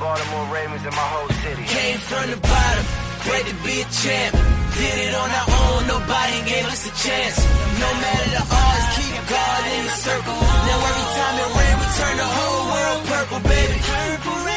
Baltimore Ravens, and my whole city. Came from the bottom, great to be a champ. Did it on our own, nobody gave us a chance. No matter the odds, keep God in the circle. Now every time it rain, we turn the whole world purple, baby. Purple rain.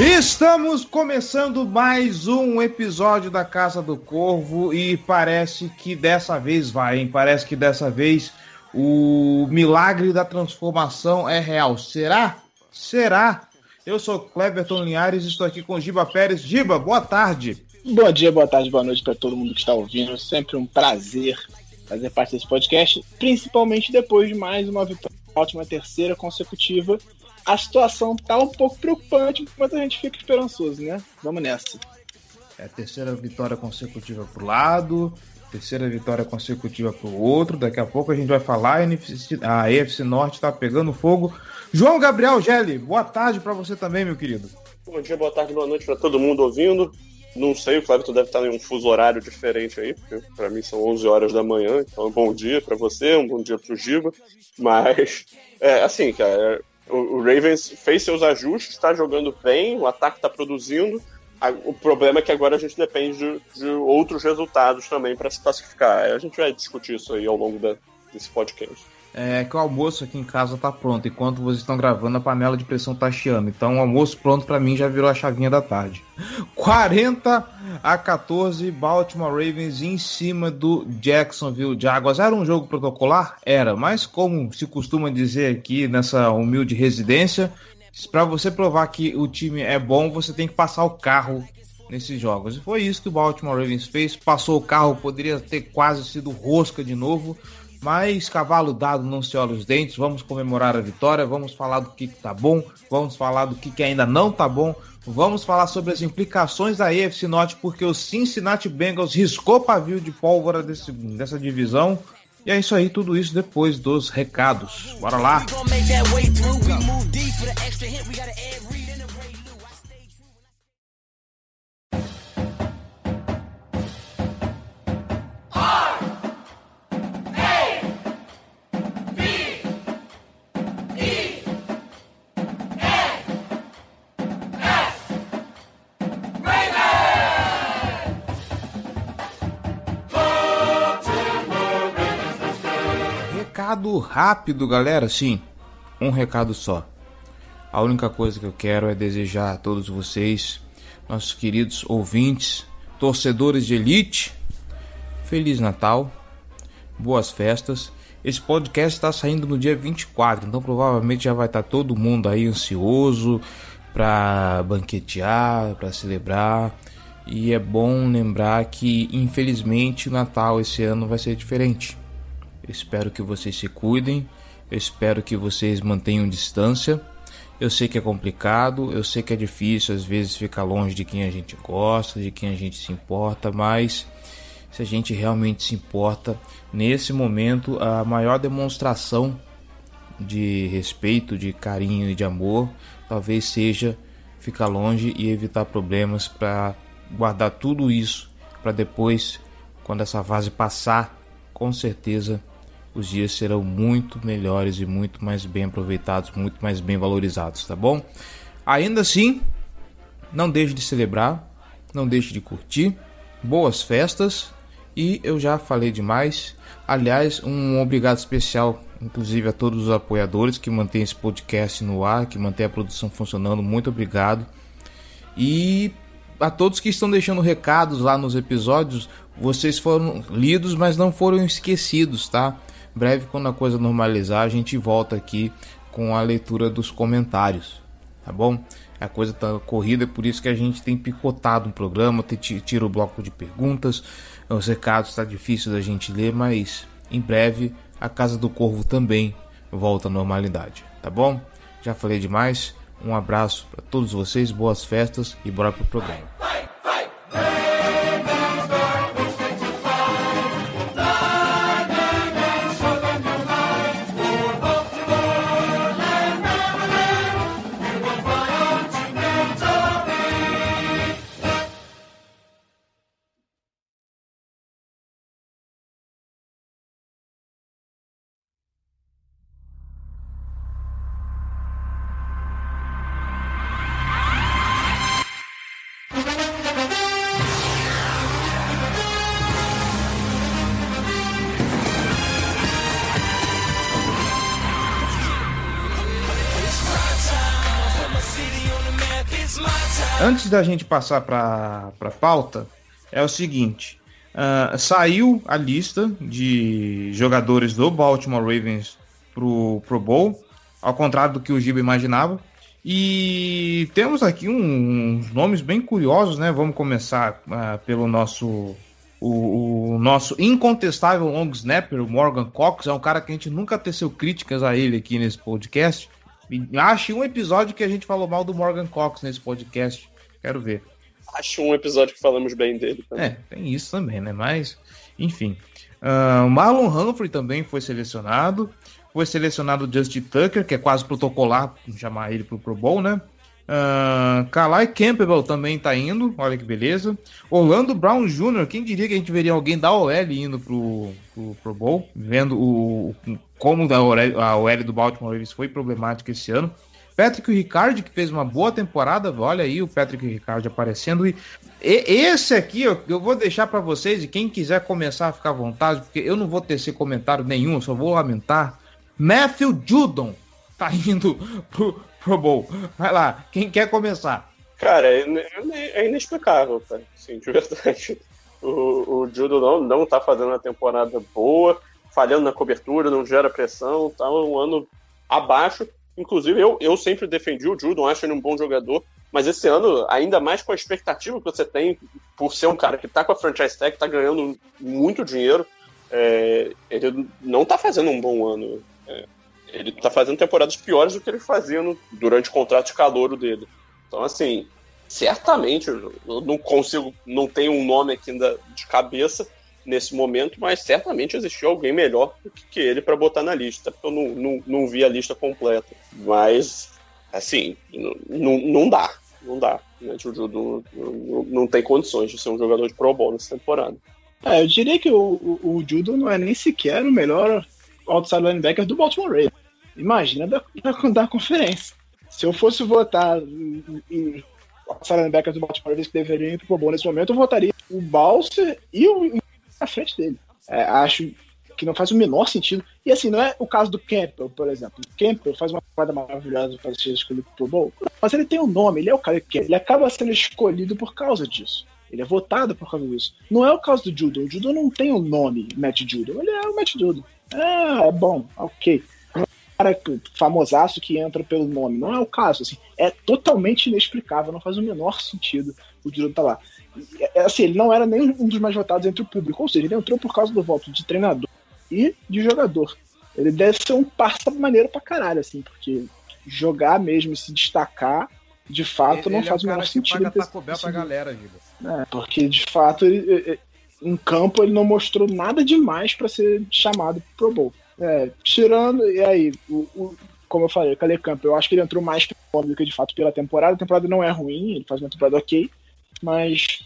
Estamos começando mais um episódio da Casa do Corvo e parece que dessa vez vai, hein? Parece que dessa vez o milagre da transformação é real. Será? Será? Eu sou Cleverton Linhares e estou aqui com Giba Pérez. Giba, boa tarde. Bom dia, boa tarde, boa noite para todo mundo que está ouvindo. Sempre um prazer fazer parte desse podcast, principalmente depois de mais uma vitória, ótima terceira consecutiva. A situação tá um pouco preocupante, mas a gente fica esperançoso, né? Vamos nessa. É a terceira vitória consecutiva pro lado, terceira vitória consecutiva pro outro. Daqui a pouco a gente vai falar. A AFC Norte tá pegando fogo. João Gabriel Gelli, boa tarde para você também, meu querido. Bom dia, boa tarde, boa noite para todo mundo ouvindo. Não sei, o Cleverton deve estar em um fuso horário diferente aí, porque para mim são 11 horas da manhã, então um bom dia para você, um bom dia pro Giba. Mas, é assim, cara, o, o Ravens fez seus ajustes, está jogando bem, o ataque está produzindo. O problema é que agora a gente depende de, de outros resultados também para se classificar. A gente vai discutir isso aí ao longo da- desse podcast. É que o almoço aqui em casa tá pronto. Enquanto vocês estão gravando, a panela de pressão tá chiando. Então o almoço pronto para mim já virou a chavinha da tarde. 40 a 14, Baltimore Ravens em cima do Jacksonville Jaguars. Era um jogo protocolar? Era, mas como se costuma dizer aqui nessa humilde residência, para você provar que o time é bom, você tem que passar o carro nesses jogos. E foi isso que o Baltimore Ravens fez. Passou o carro, poderia ter quase sido rosca de novo. Mas cavalo dado não se olha os dentes. Vamos comemorar a vitória. Vamos falar do que, que tá bom. Vamos falar do que, ainda não tá bom. Vamos falar sobre as implicações da AFC Norte, porque o Cincinnati Bengals riscou pavio de pólvora desse, dessa divisão. E é isso aí, tudo isso depois dos recados. Bora lá! Recado rápido, galera. Sim, um recado só. A única coisa que eu quero é desejar a todos vocês, nossos queridos ouvintes, torcedores de elite, Feliz Natal, boas festas. Esse podcast está saindo no dia 24, então provavelmente já vai estar todo mundo aí ansioso para banquetear, para celebrar. E é bom lembrar que, infelizmente, o Natal esse ano vai ser diferente. Espero que vocês se cuidem. Espero que vocês mantenham distância. Eu sei que é complicado, eu sei que é difícil às vezes ficar longe de quem a gente gosta, de quem a gente se importa, mas se a gente realmente se importa, nesse momento a maior demonstração de respeito, de carinho e de amor talvez seja ficar longe e evitar problemas para guardar tudo isso para depois, quando essa fase passar, com certeza os dias serão muito melhores e muito mais bem aproveitados, muito mais bem valorizados, tá bom? Ainda assim, não deixe de celebrar, não deixe de curtir, boas festas e eu já falei demais. Aliás, um obrigado especial, inclusive a todos os apoiadores que mantêm esse podcast no ar, que mantêm a produção funcionando. Muito obrigado. E a todos que estão deixando recados lá nos episódios, vocês foram lidos, mas não foram esquecidos, tá? Breve, quando a coisa normalizar, a gente volta aqui com a leitura dos comentários, tá bom? A coisa tá corrida, é por isso que a gente tem picotado um programa, tira o bloco de perguntas, os recados tá difícil da gente ler, mas em breve a Casa do Corvo também volta à normalidade, tá bom? Já falei demais, Um abraço para todos vocês, boas festas e bora pro programa. Antes da gente passar para a pauta, é o seguinte: uh, saiu a lista de jogadores do Baltimore Ravens pro Pro Bowl, ao contrário do que o Giba imaginava. E temos aqui um, uns nomes bem curiosos, né? Vamos começar uh, pelo nosso o, o, nosso incontestável long snapper, o Morgan Cox, é um cara que a gente nunca teceu críticas a ele aqui nesse podcast. Acho um episódio que a gente falou mal do Morgan Cox nesse podcast. Quero ver. Acho um episódio que falamos bem dele. Também. É, tem isso também, né? Mas, enfim. Uh, Marlon Humphrey também foi selecionado. Foi selecionado Justin Tucker, que é quase protocolar chamar ele pro Pro Bowl, né? Uh, Kalai Campbell também tá indo, olha que beleza. Orlando Brown Jr., quem diria que a gente veria alguém da OL indo pro, pro Pro Bowl, vendo o, como a OL, a OL do Baltimore Ravens foi problemática esse ano. Patrick Ricard, que fez uma boa temporada, olha aí o Patrick Ricard aparecendo. E, esse aqui eu, eu vou deixar para vocês, e quem quiser começar a ficar à vontade, porque eu não vou tecer comentário nenhum, só vou lamentar. Matthew Judon tá indo pro, Pro Bowl. Vai lá, quem quer começar? Cara, é, é inexplicável, cara. Sim, de verdade. O, o Judo não, não tá fazendo uma temporada boa, falhando na cobertura, não gera pressão, tá um ano abaixo. Inclusive, eu, eu sempre defendi o Judon, acho ele um bom jogador, mas esse ano, ainda mais com a expectativa que você tem por ser um cara que tá com a franchise tag, tá ganhando muito dinheiro, é, ele não tá fazendo um bom ano. É, ele tá fazendo temporadas piores do que ele fazia no, durante o contrato de calouro dele. Então, assim, certamente, eu não consigo, não tenho um nome aqui de cabeça nesse momento, mas certamente existiu alguém melhor do que ele para botar na lista, eu não, não, não vi a lista completa. Mas, assim, não, não dá, não dá. Né? O Judo não, não, tem condições de ser um jogador de Pro Bowl nessa temporada. É, eu diria que o, o, o Judo não é nem sequer o melhor outside linebacker do Baltimore Ravens. Imagina da, da, da conferência. Se eu fosse votar outside linebacker do Baltimore Ravens que deveriam ir pro Bowl nesse momento, eu votaria o Balser e o à frente dele. É, acho que não faz o menor sentido. E assim, não é o caso do Campbell, por exemplo. O Campbell faz uma coisa maravilhosa para ser escolhido pro Bowl, mas ele tem um nome, ele é o cara que ele acaba sendo escolhido por causa disso. Ele é votado por causa disso. Não é o caso do Judo. O Judo não tem o um nome Matt Judo. Ele é o Matt Judo. Ah, é bom, ok. Um cara famosaço que entra pelo nome. Não é o caso, assim. É totalmente inexplicável, não faz o menor sentido o Judo tá lá. É, assim, ele não era nem um dos mais votados entre o público, ou seja, ele entrou por causa do voto de treinador e de jogador. Ele deve ser um parça maneiro pra caralho, assim, porque jogar mesmo e se destacar, de fato, ele, não ele faz é o menor sentido. Paga Taco Bell pra galera, É, porque de fato ele, em campo ele não mostrou nada demais para ser chamado pro Bowl. É, tirando, e aí, o, o, como eu falei, o Caleb Campbell, eu acho que ele entrou mais pelo que de fato pela temporada. A temporada não é ruim, ele faz uma temporada ok, mas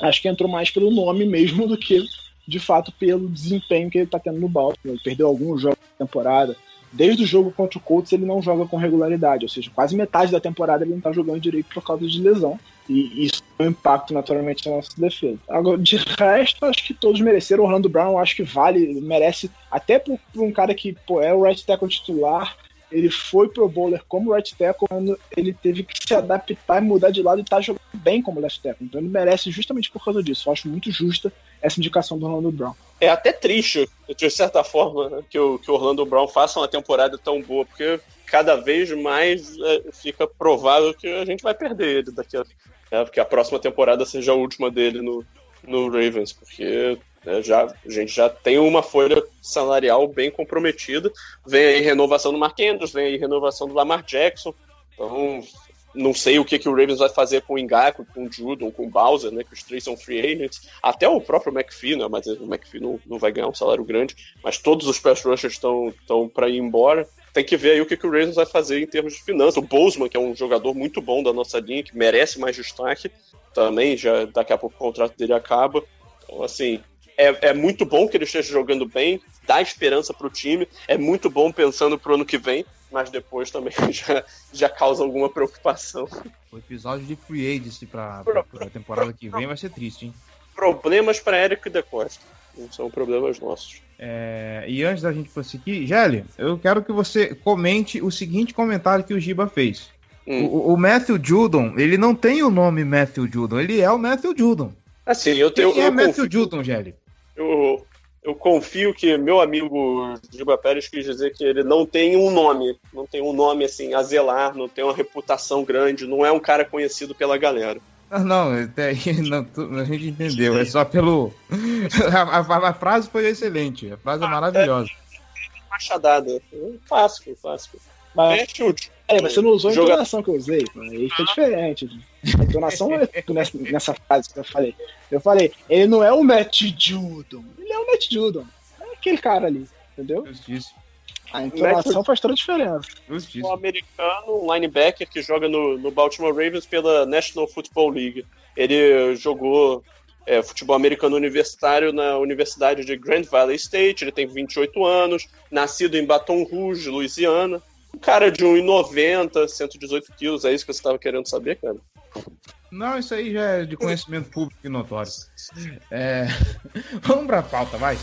acho que entrou mais pelo nome mesmo do que de fato pelo desempenho que ele tá tendo no Baltimore. Ele perdeu alguns jogos da temporada. Desde o jogo contra o Colts ele não joga com regularidade, ou seja, quase metade da temporada ele não tá jogando direito por causa de lesão. E isso tem um impacto naturalmente na nossa defesa. Agora, de resto, acho que todos mereceram. Orlando Brown, acho que vale, merece, até por, por um cara que pô, é o right tackle titular. Ele foi pro bowler como right tackle quando ele teve que se adaptar e mudar de lado e tá jogando bem como left tackle. Então ele merece justamente por causa disso. Eu acho muito justa essa indicação do Orlando Brown. É até triste, de certa forma, que o, que o Orlando Brown faça uma temporada tão boa, porque cada vez mais é, fica provável que a gente vai perder ele daqui a né, porque a próxima temporada seja a última dele no, no Ravens, porque né, já, a gente já tem uma folha salarial bem comprometida. Vem aí renovação do Mark Andrews, vem aí renovação do Lamar Jackson. Então, não sei o que, que o Ravens vai fazer com o Ingaku, com o Judon, com o Bowser, né? Que os três são free agents. Até o próprio McPhee, né? Mas o McPhee não, não vai ganhar um salário grande. Mas todos os pass rushers estão para ir embora. Tem que ver aí o que, que o Ravens vai fazer em termos de finanças. O Bozeman, que é um jogador muito bom da nossa linha, que merece mais destaque, também já daqui a pouco o contrato dele acaba. Então, assim, é, é muito bom que ele esteja jogando bem, dá esperança para o time, é muito bom pensando para o ano que vem, mas depois também já, já causa alguma preocupação. O episódio de Free Agency para a temporada que vem vai ser triste, hein? Problemas para Eric da Costa. Não são problemas nossos. É, e antes da gente prosseguir, Gelli, eu quero que você comente o seguinte comentário que o Giba fez. Hum. O, o, Matthew Judon, ele não tem o nome Matthew Judon, ele é o Matthew Judon. Assim, eu tenho. Quem é eu Matthew confio, Judon, Gelli? Eu, eu confio que meu amigo Giba Pérez quis dizer que ele não tem um nome, não tem um nome assim a zelar, não tem uma reputação grande, não é um cara conhecido pela galera. Ah, não, até aí não, a gente entendeu, é só pelo. A, a, a frase foi excelente, a frase é maravilhosa. É, machadada, clássico, clássico. Mas, é, mas você não usou a Joga... entonação que eu usei, aí fica diferente. A entonação é nessa, nessa frase que eu falei. Eu falei, ele não é o Matt Judon, ele é o Matt Judon. É aquele cara ali, entendeu? Justiça. A entonação Matt... faz toda a diferença. Justiça. Um americano, um linebacker que joga no, no Baltimore Ravens pela National Football League. Ele jogou é, futebol americano universitário na Universidade de Grand Valley State. Ele tem 28 anos, nascido em Baton Rouge, Louisiana. Um cara de 1,90, 118 quilos, é isso que você estava querendo saber, cara? Não, isso aí já é de conhecimento público e notório. É... Vamos pra pauta, vai.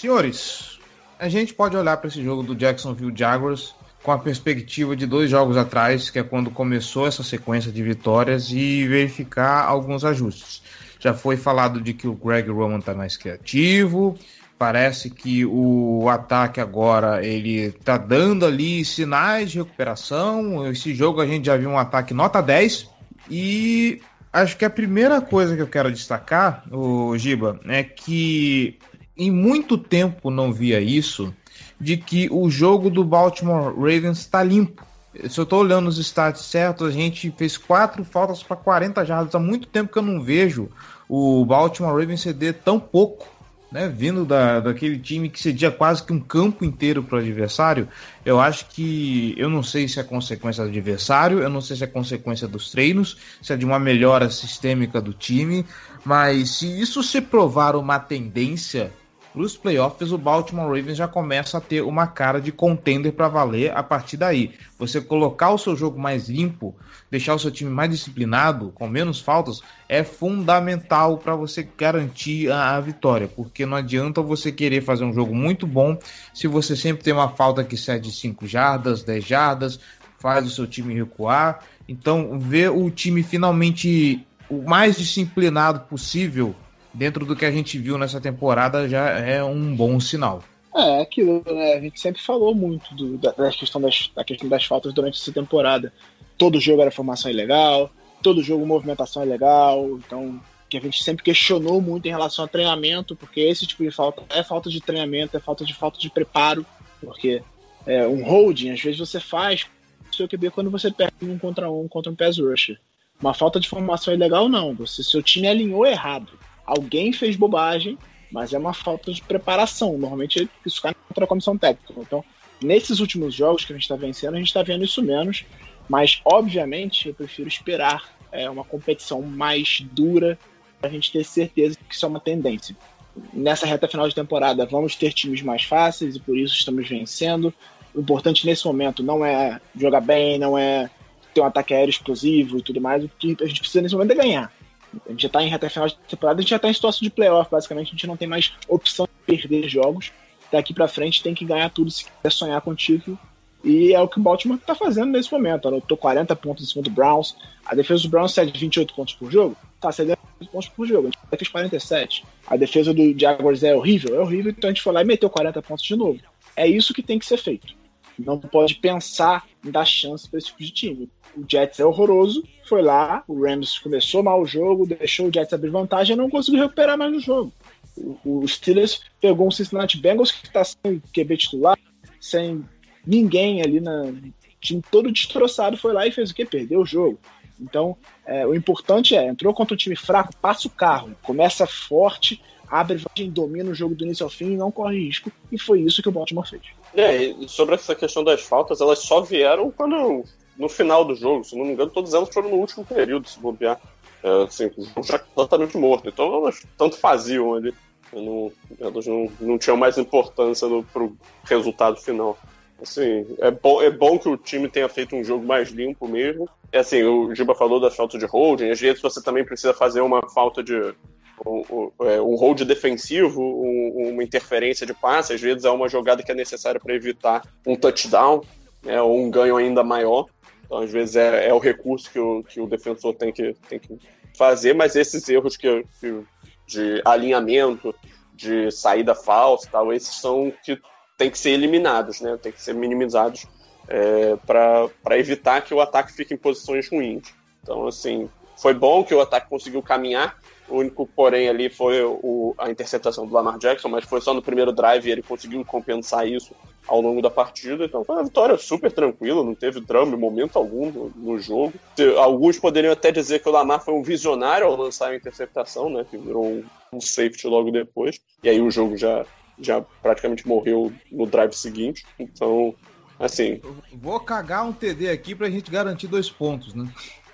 Senhores, a gente pode olhar para esse jogo do Jacksonville Jaguars com a perspectiva de dois jogos atrás, que é quando começou essa sequência de vitórias, e verificar alguns ajustes. Já foi falado de que o Greg Roman está mais criativo, parece que o ataque agora ele está dando ali sinais de recuperação. Esse jogo a gente já viu um ataque nota 10 e acho que a primeira coisa que eu quero destacar, o Giba, é que em muito tempo não via isso, de que o jogo do Baltimore Ravens está limpo. Se eu estou olhando os stats certos, a gente fez quatro faltas para 40 jardas. Há muito tempo que eu não vejo o Baltimore Ravens ceder tão pouco né, vindo da, daquele time que cedia quase que um campo inteiro para o adversário, eu acho que eu não sei se é consequência do adversário, eu não sei se é consequência dos treinos, se é de uma melhora sistêmica do time, mas se isso se provar uma tendência para os playoffs, o Baltimore Ravens já começa a ter uma cara de contender para valer a partir daí. Você colocar o seu jogo mais limpo, deixar o seu time mais disciplinado, com menos faltas, é fundamental para você garantir a, a, vitória, porque não adianta você querer fazer um jogo muito bom se você sempre tem uma falta que cede 5 jardas, 10 jardas, faz o seu time recuar. Então, ver o time finalmente o mais disciplinado possível dentro do que a gente viu nessa temporada, já é um bom sinal. É, aquilo, né? A gente sempre falou muito do, da, da, questão das, da questão das faltas durante essa temporada. Todo jogo era formação ilegal, todo jogo movimentação ilegal, então que a gente sempre questionou muito em relação a treinamento, porque esse tipo de falta é falta de treinamento, é falta de falta de preparo, porque é, um holding, às vezes você faz seu QB quando você perde um contra um contra um pass rusher. Uma falta de formação ilegal não, você seu time alinhou errado alguém fez bobagem, mas é uma falta de preparação. Normalmente isso cai contra a comissão técnica. Então, nesses últimos jogos que a gente está vencendo, a gente está vendo isso menos. Mas, obviamente, eu prefiro esperar é, uma competição mais dura para a gente ter certeza que isso é uma tendência. Nessa reta final de temporada, vamos ter times mais fáceis e por isso estamos vencendo. O importante nesse momento não é jogar bem, não é ter um ataque aéreo explosivo e tudo mais. O que a gente precisa nesse momento é ganhar. A gente já tá em reta final de temporada, a gente já tá em situação de playoff, basicamente, a gente não tem mais opção de perder jogos. Daqui para frente tem que ganhar tudo se quiser sonhar com o título. E é o que o Baltimore está fazendo nesse momento. Anotou 40 pontos em cima do Browns. A defesa do Browns cede 28 pontos por jogo. Tá cedendo 28 pontos por jogo. A gente fez 47. A defesa do Jaguars é horrível. É horrível, então a gente foi lá e meteu 40 pontos de novo. É isso que tem que ser feito. Não pode pensar em dar chance para esse tipo de time. O Jets é horroroso, foi lá, o Rams começou mal o jogo, deixou o Jets abrir vantagem e não conseguiu recuperar mais no jogo. O, Steelers pegou um Cincinnati Bengals que está sem QB titular, sem ninguém ali na time todo destroçado, foi lá e fez o que? Perdeu o jogo. Então, é, o importante é, entrou contra um time fraco, passa o carro, começa forte, abre vantagem, domina o jogo do início ao fim e não corre risco. E foi isso que o Baltimore fez. É, e sobre essa questão das faltas, elas só vieram quando no final do jogo, se não me engano, todas elas foram no último período, se bobear. É, assim, o jogo já totalmente morto. Então elas tanto faziam ali. Não, elas não, não tinham mais importância no, pro resultado final. Assim, é bom, é bom que o time tenha feito um jogo mais limpo mesmo. É assim, o Giba falou das faltas de holding, às vezes você também precisa fazer uma falta de. Um, é, hold defensivo, um, uma interferência de passe, às vezes é uma jogada que é necessária para evitar um touchdown, né, ou um ganho ainda maior. Então, às vezes, é, é o recurso que o, que o defensor tem que, tem que fazer, mas esses erros que, que de alinhamento, de saída falsa tal, esses são que tem que ser eliminados, né? Tem que ser minimizados é, para evitar que o ataque fique em posições ruins. Então, assim, foi bom que o ataque conseguiu caminhar. O único, porém, ali foi o, a interceptação do Lamar Jackson, mas foi só no primeiro drive e ele conseguiu compensar isso ao longo da partida. Então foi uma vitória super tranquila, não teve drama em momento algum no, no, jogo. Alguns poderiam até dizer que o Lamar foi um visionário ao lançar a interceptação, né? Que virou um, um safety logo depois. E aí o jogo já, já praticamente morreu no drive seguinte. Então, assim. Vou cagar um TD aqui pra gente garantir dois pontos, né?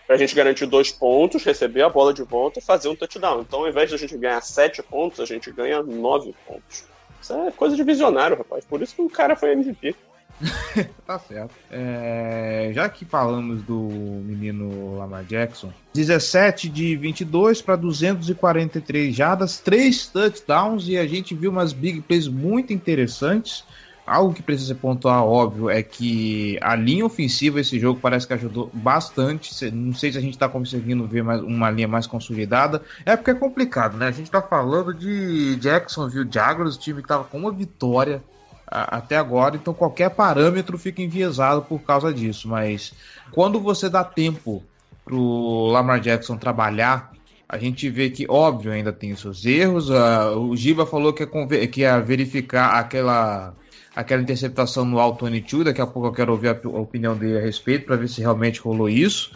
Pra gente garantir dois pontos, receber a bola de volta e fazer um touchdown. Então, ao invés de a gente ganhar sete pontos, a gente ganha nove pontos. Isso é coisa de visionário, rapaz. Por isso que o cara foi MVP. tá certo. É, já que falamos do menino Lamar Jackson, 17 de 22 para 243 jardas, 3 touchdowns e a gente viu umas big plays muito interessantes. Algo que precisa pontuar, óbvio, é que a linha ofensiva esse jogo parece que ajudou bastante. Não sei se a gente está conseguindo ver mais, uma linha mais consolidada. É porque é complicado, né? A gente está falando de Jacksonville Jaguars, time que estava com uma vitória até agora, então qualquer parâmetro fica enviesado por causa disso. Mas quando você dá tempo pro Lamar Jackson trabalhar, a gente vê que, óbvio, ainda tem seus erros. Uh, o Giba falou que ia, que ia verificar aquela, aquela interceptação no Alto 22. Daqui a pouco eu quero ouvir a, a opinião dele a respeito para ver se realmente rolou isso.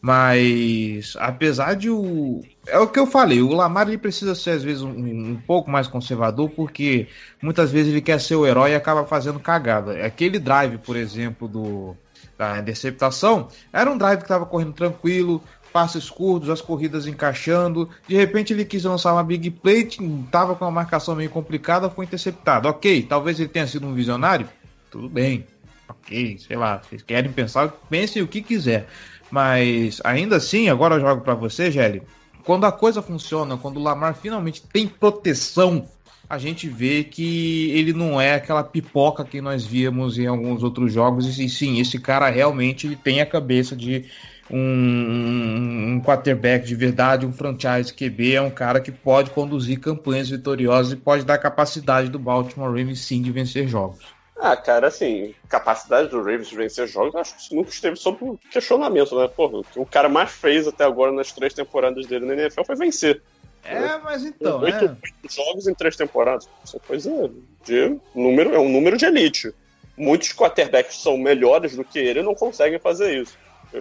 Mas apesar de o. É o que eu falei, o Lamar ele precisa ser às vezes um, um, pouco mais conservador, porque muitas vezes ele quer ser o herói e acaba fazendo cagada. Aquele drive, por exemplo, do da interceptação, era um drive que estava correndo tranquilo, passes curtos, as corridas encaixando. De repente ele quis lançar uma big play, estava com uma marcação meio complicada, foi interceptado. Ok, talvez ele tenha sido um visionário, tudo bem. Ok, sei lá, vocês querem pensar, pensem o que quiser. Mas ainda assim, agora eu jogo para você, Gelli. Quando a coisa funciona, quando o Lamar finalmente tem proteção, a gente vê que ele não é aquela pipoca que nós víamos em alguns outros jogos. E sim, esse cara realmente ele tem a cabeça de um, um quarterback de verdade, um franchise QB, é um cara que pode conduzir campanhas vitoriosas e pode dar capacidade do Baltimore Ravens sim de vencer jogos. Ah, cara, assim, capacidade do Ravens de vencer jogos, acho que nunca esteve sob questionamento, né? Porra, o que o cara mais fez até agora nas três temporadas dele na NFL foi vencer. É, mas então, oito, né? Oito jogos em três temporadas. Isso é coisa de número, é um número de elite. Muitos quarterbacks são melhores do que ele e não conseguem fazer isso.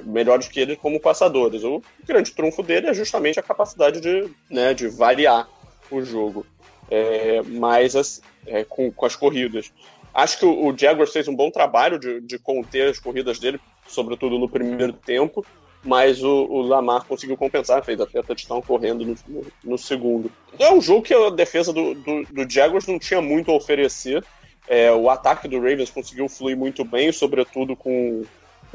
Melhores que ele como passadores. O grande trunfo dele é justamente a capacidade de, né, de variar o jogo. É, mais é, com, com as corridas. Acho que o, o Jaguars fez um bom trabalho de, de conter as corridas dele, sobretudo no primeiro tempo, mas o, o Lamar conseguiu compensar, fez até touchdown correndo no, no, no, segundo. É um jogo que a defesa do, do, do Jaguars não tinha muito a oferecer. É, o ataque do Ravens conseguiu fluir muito bem, sobretudo com,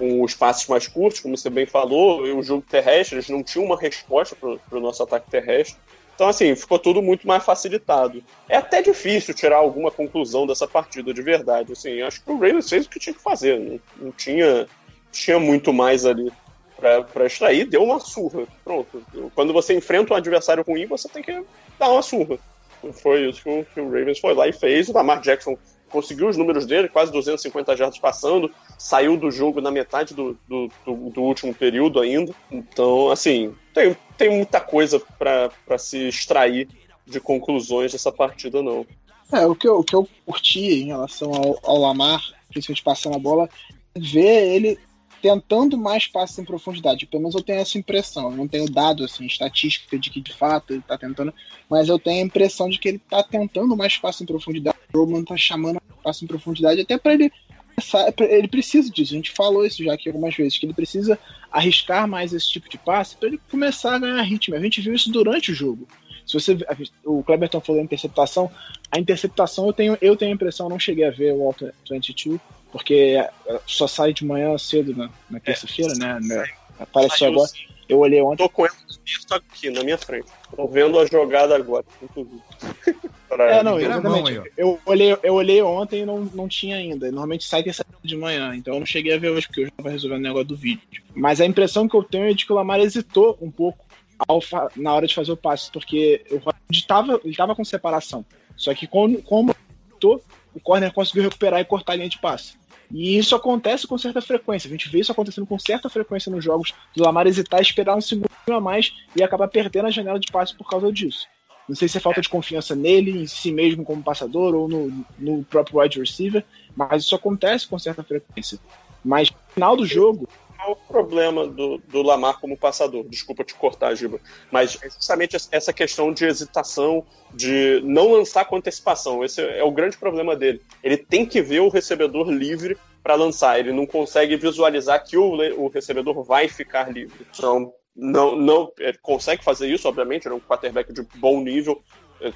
com os passes mais curtos, como você bem falou, e o jogo terrestre, eles não tinham uma resposta para o nosso ataque terrestre. Então, assim, ficou tudo muito mais facilitado. É até difícil tirar alguma conclusão dessa partida de verdade. Assim, acho que o Ravens fez o que tinha que fazer. Não, não tinha, tinha muito mais ali para extrair. Deu uma surra. Pronto. Quando você enfrenta um adversário ruim, você tem que dar uma surra. Foi isso que o, que o Ravens foi lá e fez. O Lamar Jackson conseguiu os números dele, quase 250 jardas passando, saiu do jogo na metade do, do, do, do último período ainda. Então, assim, tem, tem muita coisa para se extrair de conclusões dessa partida, não. É, o que eu, o que eu curti em relação ao, ao Lamar, principalmente passando a bola, é ver ele tentando mais passes em profundidade. Pelo menos eu tenho essa impressão. Eu não tenho dado assim, estatística de que de fato ele está tentando, mas eu tenho a impressão de que ele está tentando mais passes em profundidade. O Roman está chamando passe em profundidade até para ele ele precisa disso. A gente falou isso já aqui algumas vezes, que ele precisa arriscar mais esse tipo de passe para ele começar a ganhar ritmo. A gente viu isso durante o jogo. Se você o Cleberton falou em interceptação, a interceptação eu tenho eu tenho a impressão, não cheguei a ver o Alto 22, porque só sai de manhã cedo na, na terça-feira, né? né? Apareceu agora. Eu olhei ontem. Tô com ela aqui na minha frente. Tô vendo a jogada agora, inclusive. é, não, exatamente. Eu olhei, eu olhei ontem e não, não tinha ainda. Normalmente sai terça de manhã, então eu não cheguei a ver hoje, porque eu já tava resolvendo o negócio do vídeo. Mas a impressão que eu tenho é de que o Lamar hesitou um pouco na hora de fazer o passe, porque o Hollywood tava, ele tava com separação. Só que como, como o corner conseguiu recuperar e cortar a linha de passe. E isso acontece com certa frequência. A gente vê isso acontecendo com certa frequência nos jogos do Lamar hesitar, esperar um segundo a mais e acabar perdendo a janela de passe por causa disso. Não sei se é falta de confiança nele, em si mesmo como passador ou no, no próprio wide receiver, mas isso acontece com certa frequência. Mas no final do jogo, o problema do, do Lamar como passador. Desculpa te cortar, Giba. Mas é justamente essa questão de hesitação, de não lançar com antecipação. Esse é o grande problema dele. Ele tem que ver o recebedor livre para lançar. Ele não consegue visualizar que o, o recebedor vai ficar livre. Então, não, não ele consegue fazer isso, obviamente. Ele é um quarterback de bom nível,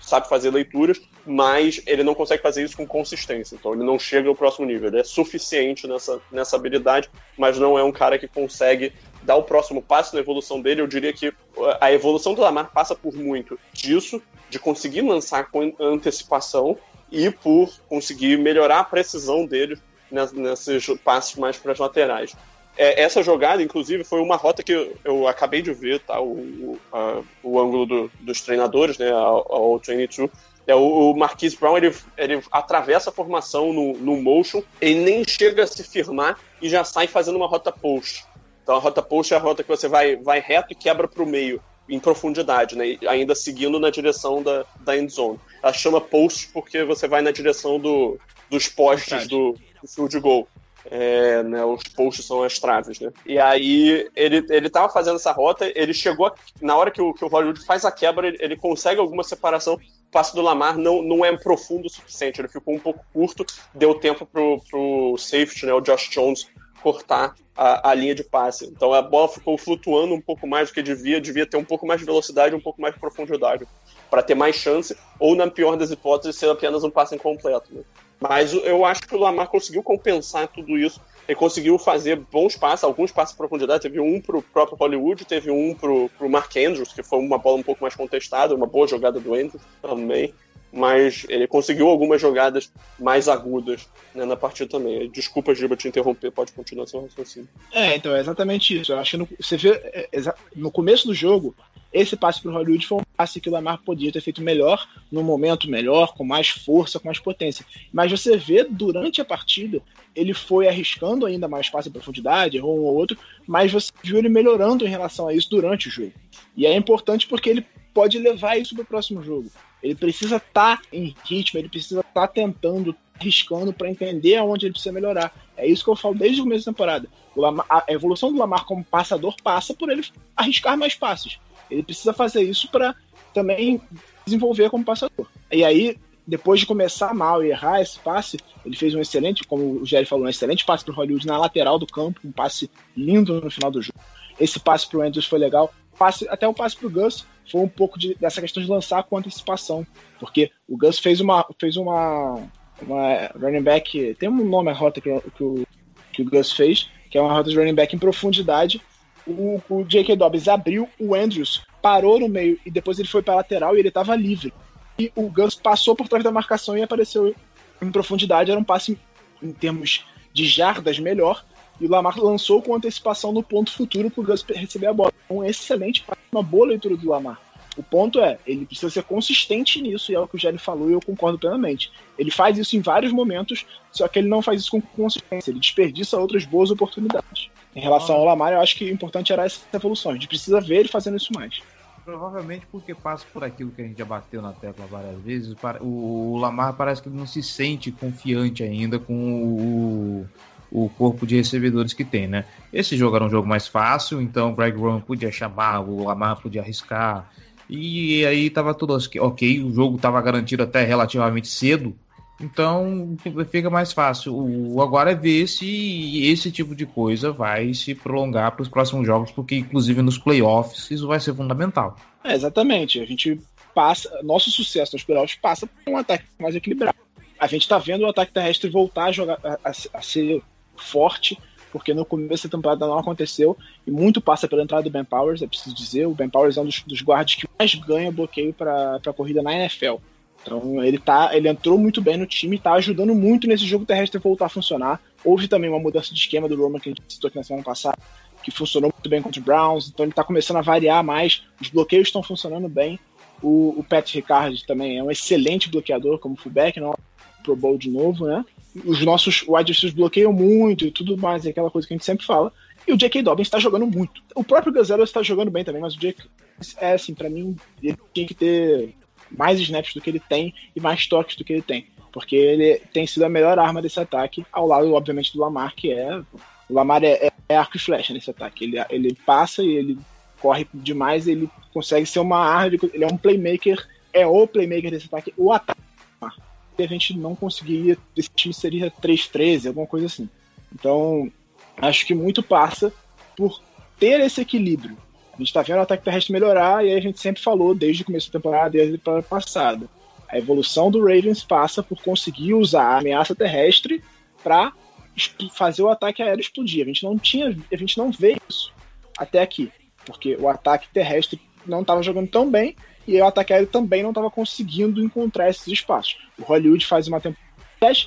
sabe fazer leituras, mas ele não consegue fazer isso com consistência. Então ele não chega ao próximo nível. Ele é suficiente nessa, nessa habilidade, mas não é um cara que consegue dar o próximo passo na evolução dele. Eu diria que a evolução do Lamar passa por muito disso, de conseguir lançar com antecipação e por conseguir melhorar a precisão dele nesses passos mais para as laterais. É, essa jogada, inclusive, foi uma rota que eu, eu acabei de ver, tá? O, o, a, o ângulo do, dos treinadores, né? Ao 22. É, o, o Marquise Brown ele, ele atravessa a formação no, no motion, ele nem chega a se firmar e já sai fazendo uma rota post. Então a rota post é a rota que você vai, vai reto e quebra para o meio, em profundidade, né? ainda seguindo na direção da, da end zone. Ela chama post porque você vai na direção do, dos postes do, do field goal. É, né, os posts são as traves, né? E aí ele, ele tava fazendo essa rota, ele chegou, na hora que o, que o Hollywood faz a quebra, ele, ele consegue alguma separação, o passe do Lamar não, não é profundo o suficiente, ele ficou um pouco curto, deu tempo pro, pro safety, né, o Josh Jones, cortar a, a, linha de passe. Então a bola ficou flutuando um pouco mais do que devia, devia ter um pouco mais de velocidade, um pouco mais de profundidade, para ter mais chance, ou na pior das hipóteses, ser apenas um passe incompleto. Né? Mas eu acho que o Lamar conseguiu compensar tudo isso. Ele conseguiu fazer bons passes, alguns passes de profundidade. Teve um pro próprio Hollywood, teve um pro, pro Mark Andrews, que foi uma bola um pouco mais contestada, uma boa jogada do Andrews também. Mas ele conseguiu algumas jogadas mais agudas né, na partida também. Desculpa, Giba, te interromper, pode continuar seu raciocínio. É, então é exatamente isso. Eu acho que no, você vê é, no começo do jogo, esse passe para o Hollywood foi um passe que o Lamar podia ter feito melhor, num momento melhor, com mais força, com mais potência. Mas você vê durante a partida, ele foi arriscando ainda mais passe em profundidade, errou um ou outro, mas você viu ele melhorando em relação a isso durante o jogo. E é importante porque ele pode levar isso para o próximo jogo. Ele precisa estar tá em ritmo, ele precisa estar tá tentando, arriscando para entender aonde ele precisa melhorar. É isso que eu falo desde o começo da temporada. Lamar, a evolução do Lamar como passador passa por ele arriscar mais passes. Ele precisa fazer isso para também desenvolver como passador. E aí, depois de começar mal e errar esse passe, ele fez um excelente, como o Jerry falou, um excelente passe para Hollywood na lateral do campo, um passe lindo no final do jogo. Esse passe para o Andrews foi legal. Passe, até o passe para o Gus foi um pouco de, dessa questão de lançar com antecipação, porque o Gus fez uma, fez uma, uma running back, tem um nome a rota que, que, o, que o Gus fez, que é uma rota de running back em profundidade, o, o J.K. Dobbins abriu, o Andrews parou no meio e depois ele foi para lateral e ele estava livre. E o Gus passou por trás da marcação e apareceu em profundidade. Era um passe em termos de jardas melhor. E o Lamar lançou com antecipação no ponto futuro para o Gus receber a bola. Um excelente passe, uma boa leitura do Lamar. O ponto é, ele precisa ser consistente nisso, e é o que o Jerry falou e eu concordo plenamente. Ele faz isso em vários momentos, só que ele não faz isso com consistência, ele desperdiça outras boas oportunidades. Em relação ao Lamar, eu acho que o importante era essa evolução. A gente precisa ver ele fazendo isso mais. Provavelmente porque passa por aquilo que a gente já bateu na tecla várias vezes. O Lamar parece que não se sente confiante ainda com o, o corpo de recebedores que tem, né? Esse jogo era um jogo mais fácil, então o Greg Roman podia chamar, o Lamar podia arriscar. E aí tava tudo ok, o jogo tava garantido até relativamente cedo, então fica mais fácil. O agora é ver se esse tipo de coisa vai se prolongar para os próximos jogos, porque inclusive nos playoffs isso vai ser fundamental. É, exatamente. A gente passa, nosso sucesso nos playoffs passa por um ataque mais equilibrado. A gente está vendo o ataque terrestre voltar a jogar, a, a, ser forte, porque no começo da temporada não aconteceu e muito passa pela entrada do Ben Powers, é preciso dizer. O Ben Powers é um dos, dos guardas que mais ganha bloqueio para a corrida na NFL. Então ele tá, ele entrou muito bem no time tá ajudando muito nesse jogo terrestre voltar a funcionar. Houve também uma mudança de esquema do Roman que a gente citou aqui na semana passada, que funcionou muito bem contra o Browns, então ele tá começando a variar mais, os bloqueios estão funcionando bem. O, o Pat Ricard também é um excelente bloqueador como fullback, não é Pro Bowl de novo, né? Os nossos wide receivers bloqueiam muito e tudo mais, é aquela coisa que a gente sempre fala. E o J.K. Dobbins está jogando muito. O próprio Gazelle está jogando bem também, mas o J.K. é assim, para mim, ele tinha que ter mais snaps do que ele tem e mais toques do que ele tem. Porque ele tem sido a melhor arma desse ataque, ao lado, obviamente, do Lamar, que é. O Lamar é, é arco e flecha nesse ataque. Ele, ele passa e ele corre demais, ele consegue ser uma arma, ele é um playmaker, é o playmaker desse ataque, o ataque. E a gente não conseguiria, esse time seria 3-13, alguma coisa assim. Então, acho que muito passa por ter esse equilíbrio a gente está vendo o ataque terrestre melhorar e a gente sempre falou desde o começo da temporada, desde a temporada passada. A evolução do Ravens passa por conseguir usar a ameaça terrestre para fazer o ataque aéreo explodir. A gente não tinha, a gente não vê isso até aqui, porque o ataque terrestre não estava jogando tão bem e o ataque aéreo também não estava conseguindo encontrar esses espaços. O Hollywood faz uma temporada.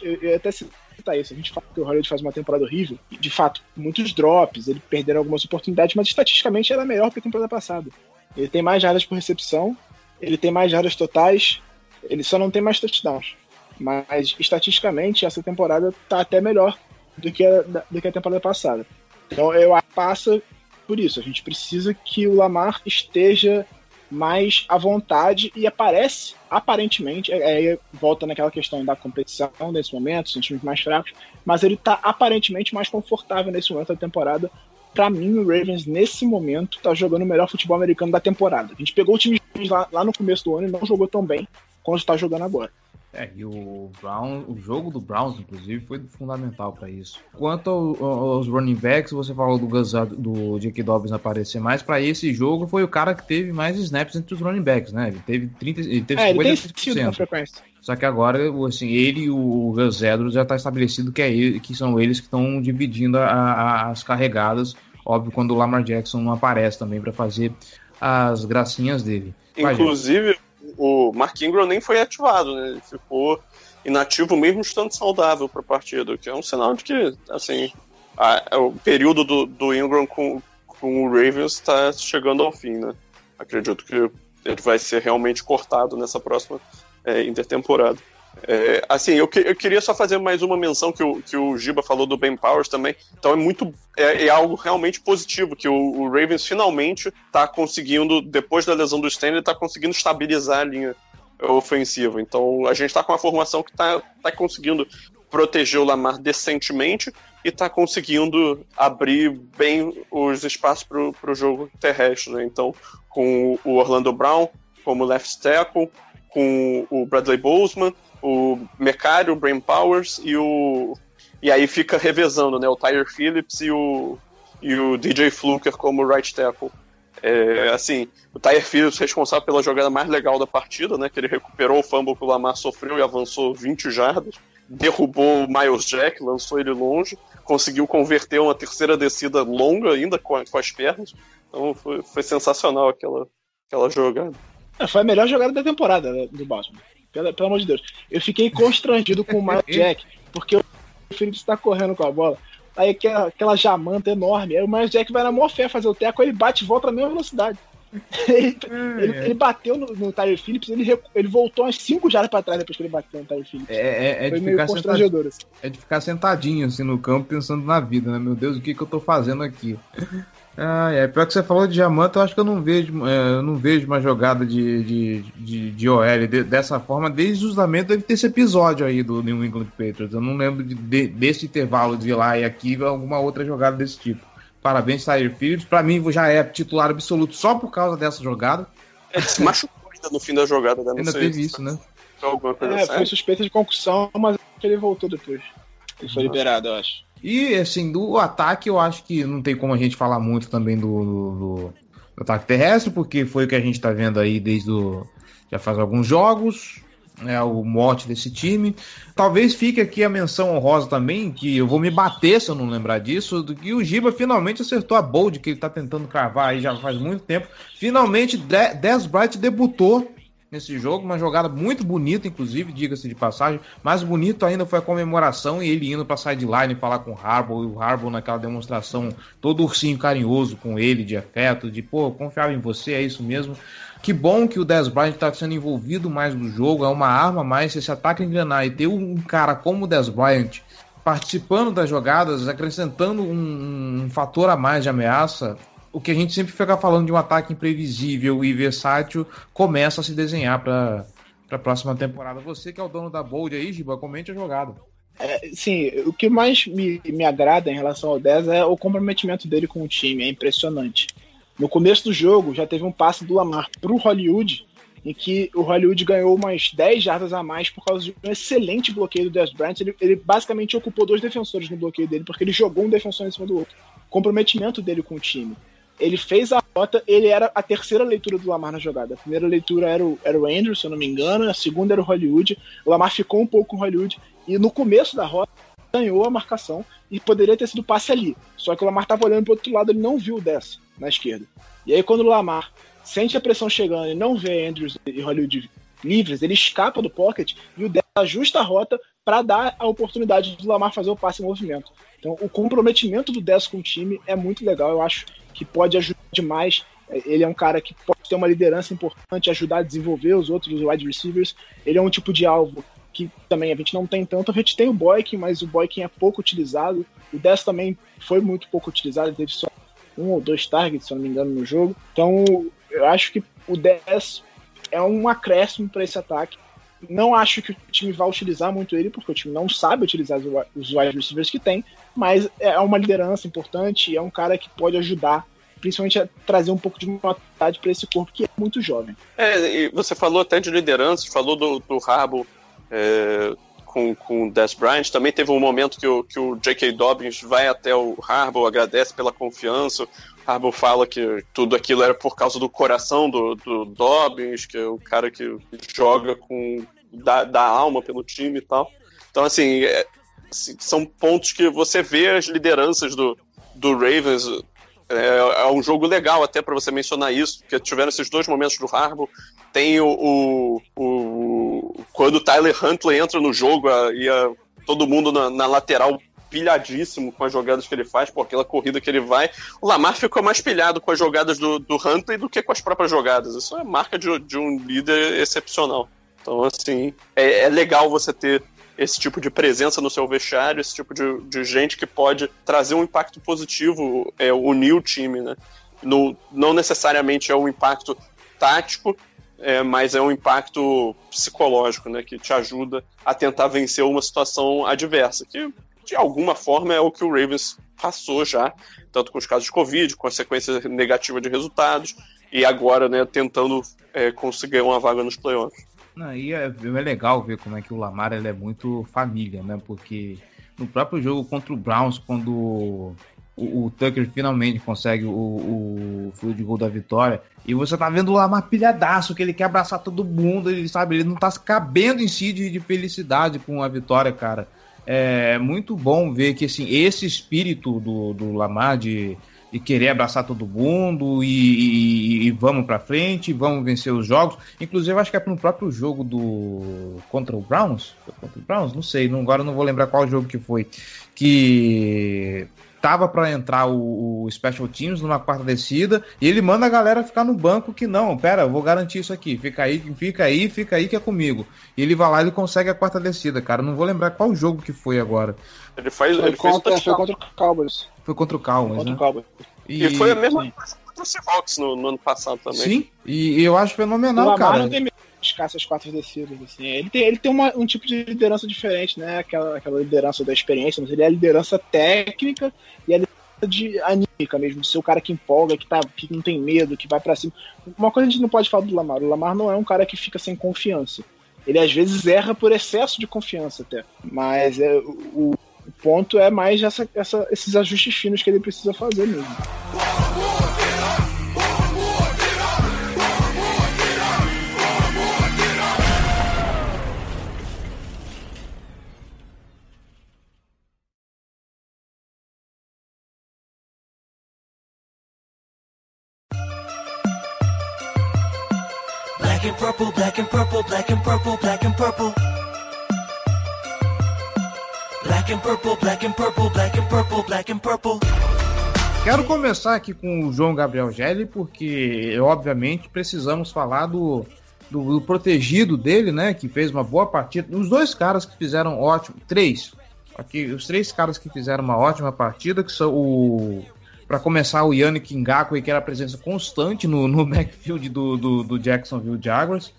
Eu até citar isso. A gente fala que o Hollywood faz uma temporada horrível. De fato, muitos drops, ele perderam algumas oportunidades, mas estatisticamente era melhor que a temporada passada. Ele tem mais jardas por recepção, ele tem mais jardas totais, ele só não tem mais touchdowns. Mas estatisticamente essa temporada tá até melhor do que a, do que a temporada passada. Então eu passa por isso. A gente precisa que o Lamar esteja mais à vontade e aparece, aparentemente, é, é, volta naquela questão da competição nesse momento, são times mais fracos, mas ele tá aparentemente mais confortável nesse momento da temporada. Para mim, o Ravens, nesse momento, tá jogando o melhor futebol americano da temporada. A gente pegou o time lá, lá no começo do ano e não jogou tão bem quanto está jogando agora. É, e o Brown, o jogo do Browns, inclusive, foi fundamental para isso. Quanto ao, aos running backs, você falou do Gazado, do Jake Dobbins aparecer mais. Para esse jogo, foi o cara que teve mais snaps entre os running backs, né? Ele teve 30, ele teve é, 50%. Ele frequência. Só que agora, assim, ele e o Gus Edwards já está estabelecido que, é ele, que são eles que estão dividindo a, a, as carregadas. Óbvio, quando o Lamar Jackson não aparece também para fazer as gracinhas dele. Inclusive, o Mark Ingram nem foi ativado, né? Ele ficou inativo mesmo estando saudável para a partida, que é um sinal de que, assim, a, a, o período do, do Ingram com, com o Ravens está chegando ao fim, né? Acredito que ele vai ser realmente cortado nessa próxima é, intertemporada. É, assim, eu, que, eu, queria só fazer mais uma menção que o, que o Giba falou do Ben Powers também. Então é muito. É, é algo realmente positivo que o, o Ravens finalmente está conseguindo, depois da lesão do Stanley, está conseguindo estabilizar a linha ofensiva. Então a gente está com uma formação que está tá conseguindo proteger o Lamar decentemente e está conseguindo abrir bem os espaços para o jogo terrestre. Né? Então, com o Orlando Brown como left tackle, com o Bradley Bozeman o Mercário, o Brain Powers e o. E aí fica revezando, né? O Tyler Phillips e o, e o DJ Fluker como right tackle. É, assim, o Tyler Phillips responsável pela jogada mais legal da partida, né? Que ele recuperou o fumble que o Lamar sofreu e avançou 20 jardas, derrubou o Miles Jack, lançou ele longe, conseguiu converter uma terceira descida longa ainda com, com as pernas. Então foi, foi sensacional aquela, aquela jogada. É, foi a melhor jogada da temporada né, do Baltimore. Pelo, pelo amor de Deus. Eu fiquei constrangido com o Miles Jack, porque o Phillips tá correndo com a bola. Aí aquela, aquela jamanta enorme. Aí o Miles Jack vai na maior fé fazer o teco, ele bate e volta na mesma velocidade. ele, ele, ele, bateu no, no Tyler Phillips, ele, ele voltou umas 5 jardas pra trás depois que ele bateu no Tyler Phillips. É, é, é, de ficar sentadinho, assim. é de ficar sentadinho assim no campo pensando na vida, né? Meu Deus, o que, que eu tô fazendo aqui? Ah, é. Pior que você falou de diamante, eu acho que eu não vejo, é, eu não vejo uma jogada de, de, de, de OL de, dessa forma desde justamente deve ter esse episódio aí do New England Patriots. Eu não lembro de, de, desse intervalo de lá e aqui alguma outra jogada desse tipo. Parabéns, Tyler Phillips. Pra mim já é titular absoluto só por causa dessa jogada. Ele se machucou ainda no fim da jogada, né? ainda teve isso, né? É, foi suspeita de concussão, mas ele voltou depois. Ele foi liberado, eu acho. E, assim, do ataque, eu acho que não tem como a gente falar muito também do, do, do ataque terrestre, porque foi o que a gente tá vendo aí desde o. Já faz alguns jogos, é o mote desse time. Talvez fique aqui a menção honrosa também, que eu vou me bater se eu não lembrar disso, do que o Giba finalmente acertou a bold que ele tá tentando cravar aí já faz muito tempo. Finalmente, Des Bright debutou nesse jogo, uma jogada muito bonita, inclusive, diga-se de passagem. Mais bonito ainda foi a comemoração e ele indo para sideline falar com o Harbaugh, e o Harbaugh naquela demonstração todo ursinho carinhoso com ele, de afeto, de pô, confiava em você, é isso mesmo. Que bom que o Dez Bryant está sendo envolvido mais no jogo, é uma arma mais, se esse ataque engrenar e ter um cara como o Dez Bryant participando das jogadas, acrescentando um, um fator a mais de ameaça, o que a gente sempre fica falando de um ataque imprevisível e versátil começa a se desenhar para a próxima temporada. Você que é o dono da Bold aí, Giba, comente a jogada. É, sim, o que mais me, me agrada em relação ao 10 é o comprometimento dele com o time, é impressionante. No começo do jogo, já teve um passe do Lamar para o Hollywood, em que o Hollywood ganhou umas 10 jardas a mais por causa de um excelente bloqueio do Des Bryant. Ele, ele, basicamente ocupou dois defensores no bloqueio dele, porque ele jogou um defensor em cima do outro. Comprometimento dele com o time. Ele fez a rota, ele era a terceira leitura do Lamar na jogada. A primeira leitura era o, era o Andrew, se eu não me engano, a segunda era o Hollywood. O Lamar ficou um pouco com o Hollywood, e no começo da rota ganhou a marcação e poderia ter sido passe ali. Só que o Lamar estava olhando para outro lado, ele não viu o Dess na esquerda. E aí quando o Lamar sente a pressão chegando e não vê Andrews e Hollywood livres, ele escapa do pocket e o Dess ajusta a rota para dar a oportunidade do Lamar fazer o passe em movimento. Então, o comprometimento do Dess com o time é muito legal. Eu acho que pode ajudar demais. Ele é um cara que pode ter uma liderança importante, ajudar a desenvolver os outros wide receivers. Ele é um tipo de alvo que também a gente não tem tanto. A gente tem o Boykin, mas o Boykin é pouco utilizado. O Dess também foi muito pouco utilizado, ele teve só um ou dois targets, se eu não me engano, no jogo. Então, eu acho que o 10 é um acréscimo para esse ataque. Não acho que o time vai utilizar muito ele, porque o time não sabe utilizar os wide receivers que tem, mas é uma liderança importante, é um cara que pode ajudar, principalmente a trazer um pouco de maturidade para esse corpo que é muito jovem. É, e você falou até de liderança, falou do, do é, com, com o Des Bryant, também teve um momento que o, que o J.K. Dobbins vai até o Harbaugh, agradece pela confiança, Harbaugh fala que tudo aquilo era por causa do coração do, do Dobbins, que é o cara que joga com da, da alma pelo time e tal. Então, assim, é, assim, são pontos que você vê as lideranças do, do Ravens. É, é um jogo legal até para você mencionar isso, porque tiveram esses dois momentos do Harbaugh. Tem o, o, o quando o Tyler Huntley entra no jogo a, e a, todo mundo na, na lateral pilhadíssimo com as jogadas que ele faz, por aquela corrida que ele vai. O Lamar ficou mais pilhado com as jogadas do, do Huntley do que com as próprias jogadas. Isso é marca de, de um líder excepcional. Então, assim, é, é, legal você ter esse tipo de presença no seu vestiário, esse tipo de, de gente que pode trazer um impacto positivo, é, unir o time, né? No, não necessariamente é um impacto tático, é, mas é um impacto psicológico, né? Que te ajuda a tentar vencer uma situação adversa, que de alguma forma é o que o Ravens passou já, tanto com os casos de Covid, com a sequência negativa de resultados, e agora, né, tentando é, conseguir uma vaga nos playoffs. E é, é, legal ver como é que o Lamar ele é muito família, né? Porque no próprio jogo contra o Browns, quando o, o Tucker finalmente consegue o, o field goal da vitória, e você tá vendo o Lamar pilhadaço, que ele quer abraçar todo mundo, ele sabe, ele não tá cabendo em si de, de felicidade com a vitória, cara é muito bom ver que assim, esse espírito do, do Lamar de, e querer abraçar todo mundo e, e, e vamos para frente, vamos vencer os jogos. Inclusive, acho que é no próprio jogo do contra o Browns, contra o Browns, não sei, não, agora não vou lembrar qual jogo que foi, que tava para entrar o, o, Special Teams numa quarta descida e ele manda a galera ficar no banco que não, pera, eu vou garantir isso aqui, fica aí, fica aí, fica aí que é comigo. E ele vai lá e ele consegue a quarta descida, cara. Não vou lembrar qual jogo que foi agora. Ele faz, Foi ele contra, fez foi contra o Cowboys. Foi contra o Cowboys, Contra né? o Cowboys. E, foi a mesma coisa contra o Seahawks no, no ano passado também. Sim, e, e eu acho fenomenal, cara. não tem medo essas quatro descidas. Assim. Ele tem, ele tem uma- um tipo de liderança diferente, né? Aquela, aquela liderança da experiência, mas ele é a liderança técnica e a liderança de anímica mesmo, de ser o cara que empolga, que, tá, que não tem medo, que vai pra cima. Uma coisa a gente não pode falar do Lamar. O Lamar não é um cara que fica sem confiança. Ele às vezes erra por excesso de confiança até. Mas é, o, o ponto é mais essa, essa- esses ajustes finos que ele precisa fazer mesmo. Purple, black and purple, black and purple, black and purple. Black and purple, black and purple, black and purple, black and purple. Quero começar aqui com o João Gabriel Gelli, porque obviamente precisamos falar do, do, do protegido dele, né? Que fez uma boa partida. Os dois caras que fizeram ótimo, três. Aqui, os três caras que fizeram uma ótima partida, que são o. Para começar, o Yannick Ngakwe, que era a presença constante no, no backfield do, do, do Jacksonville Jaguars.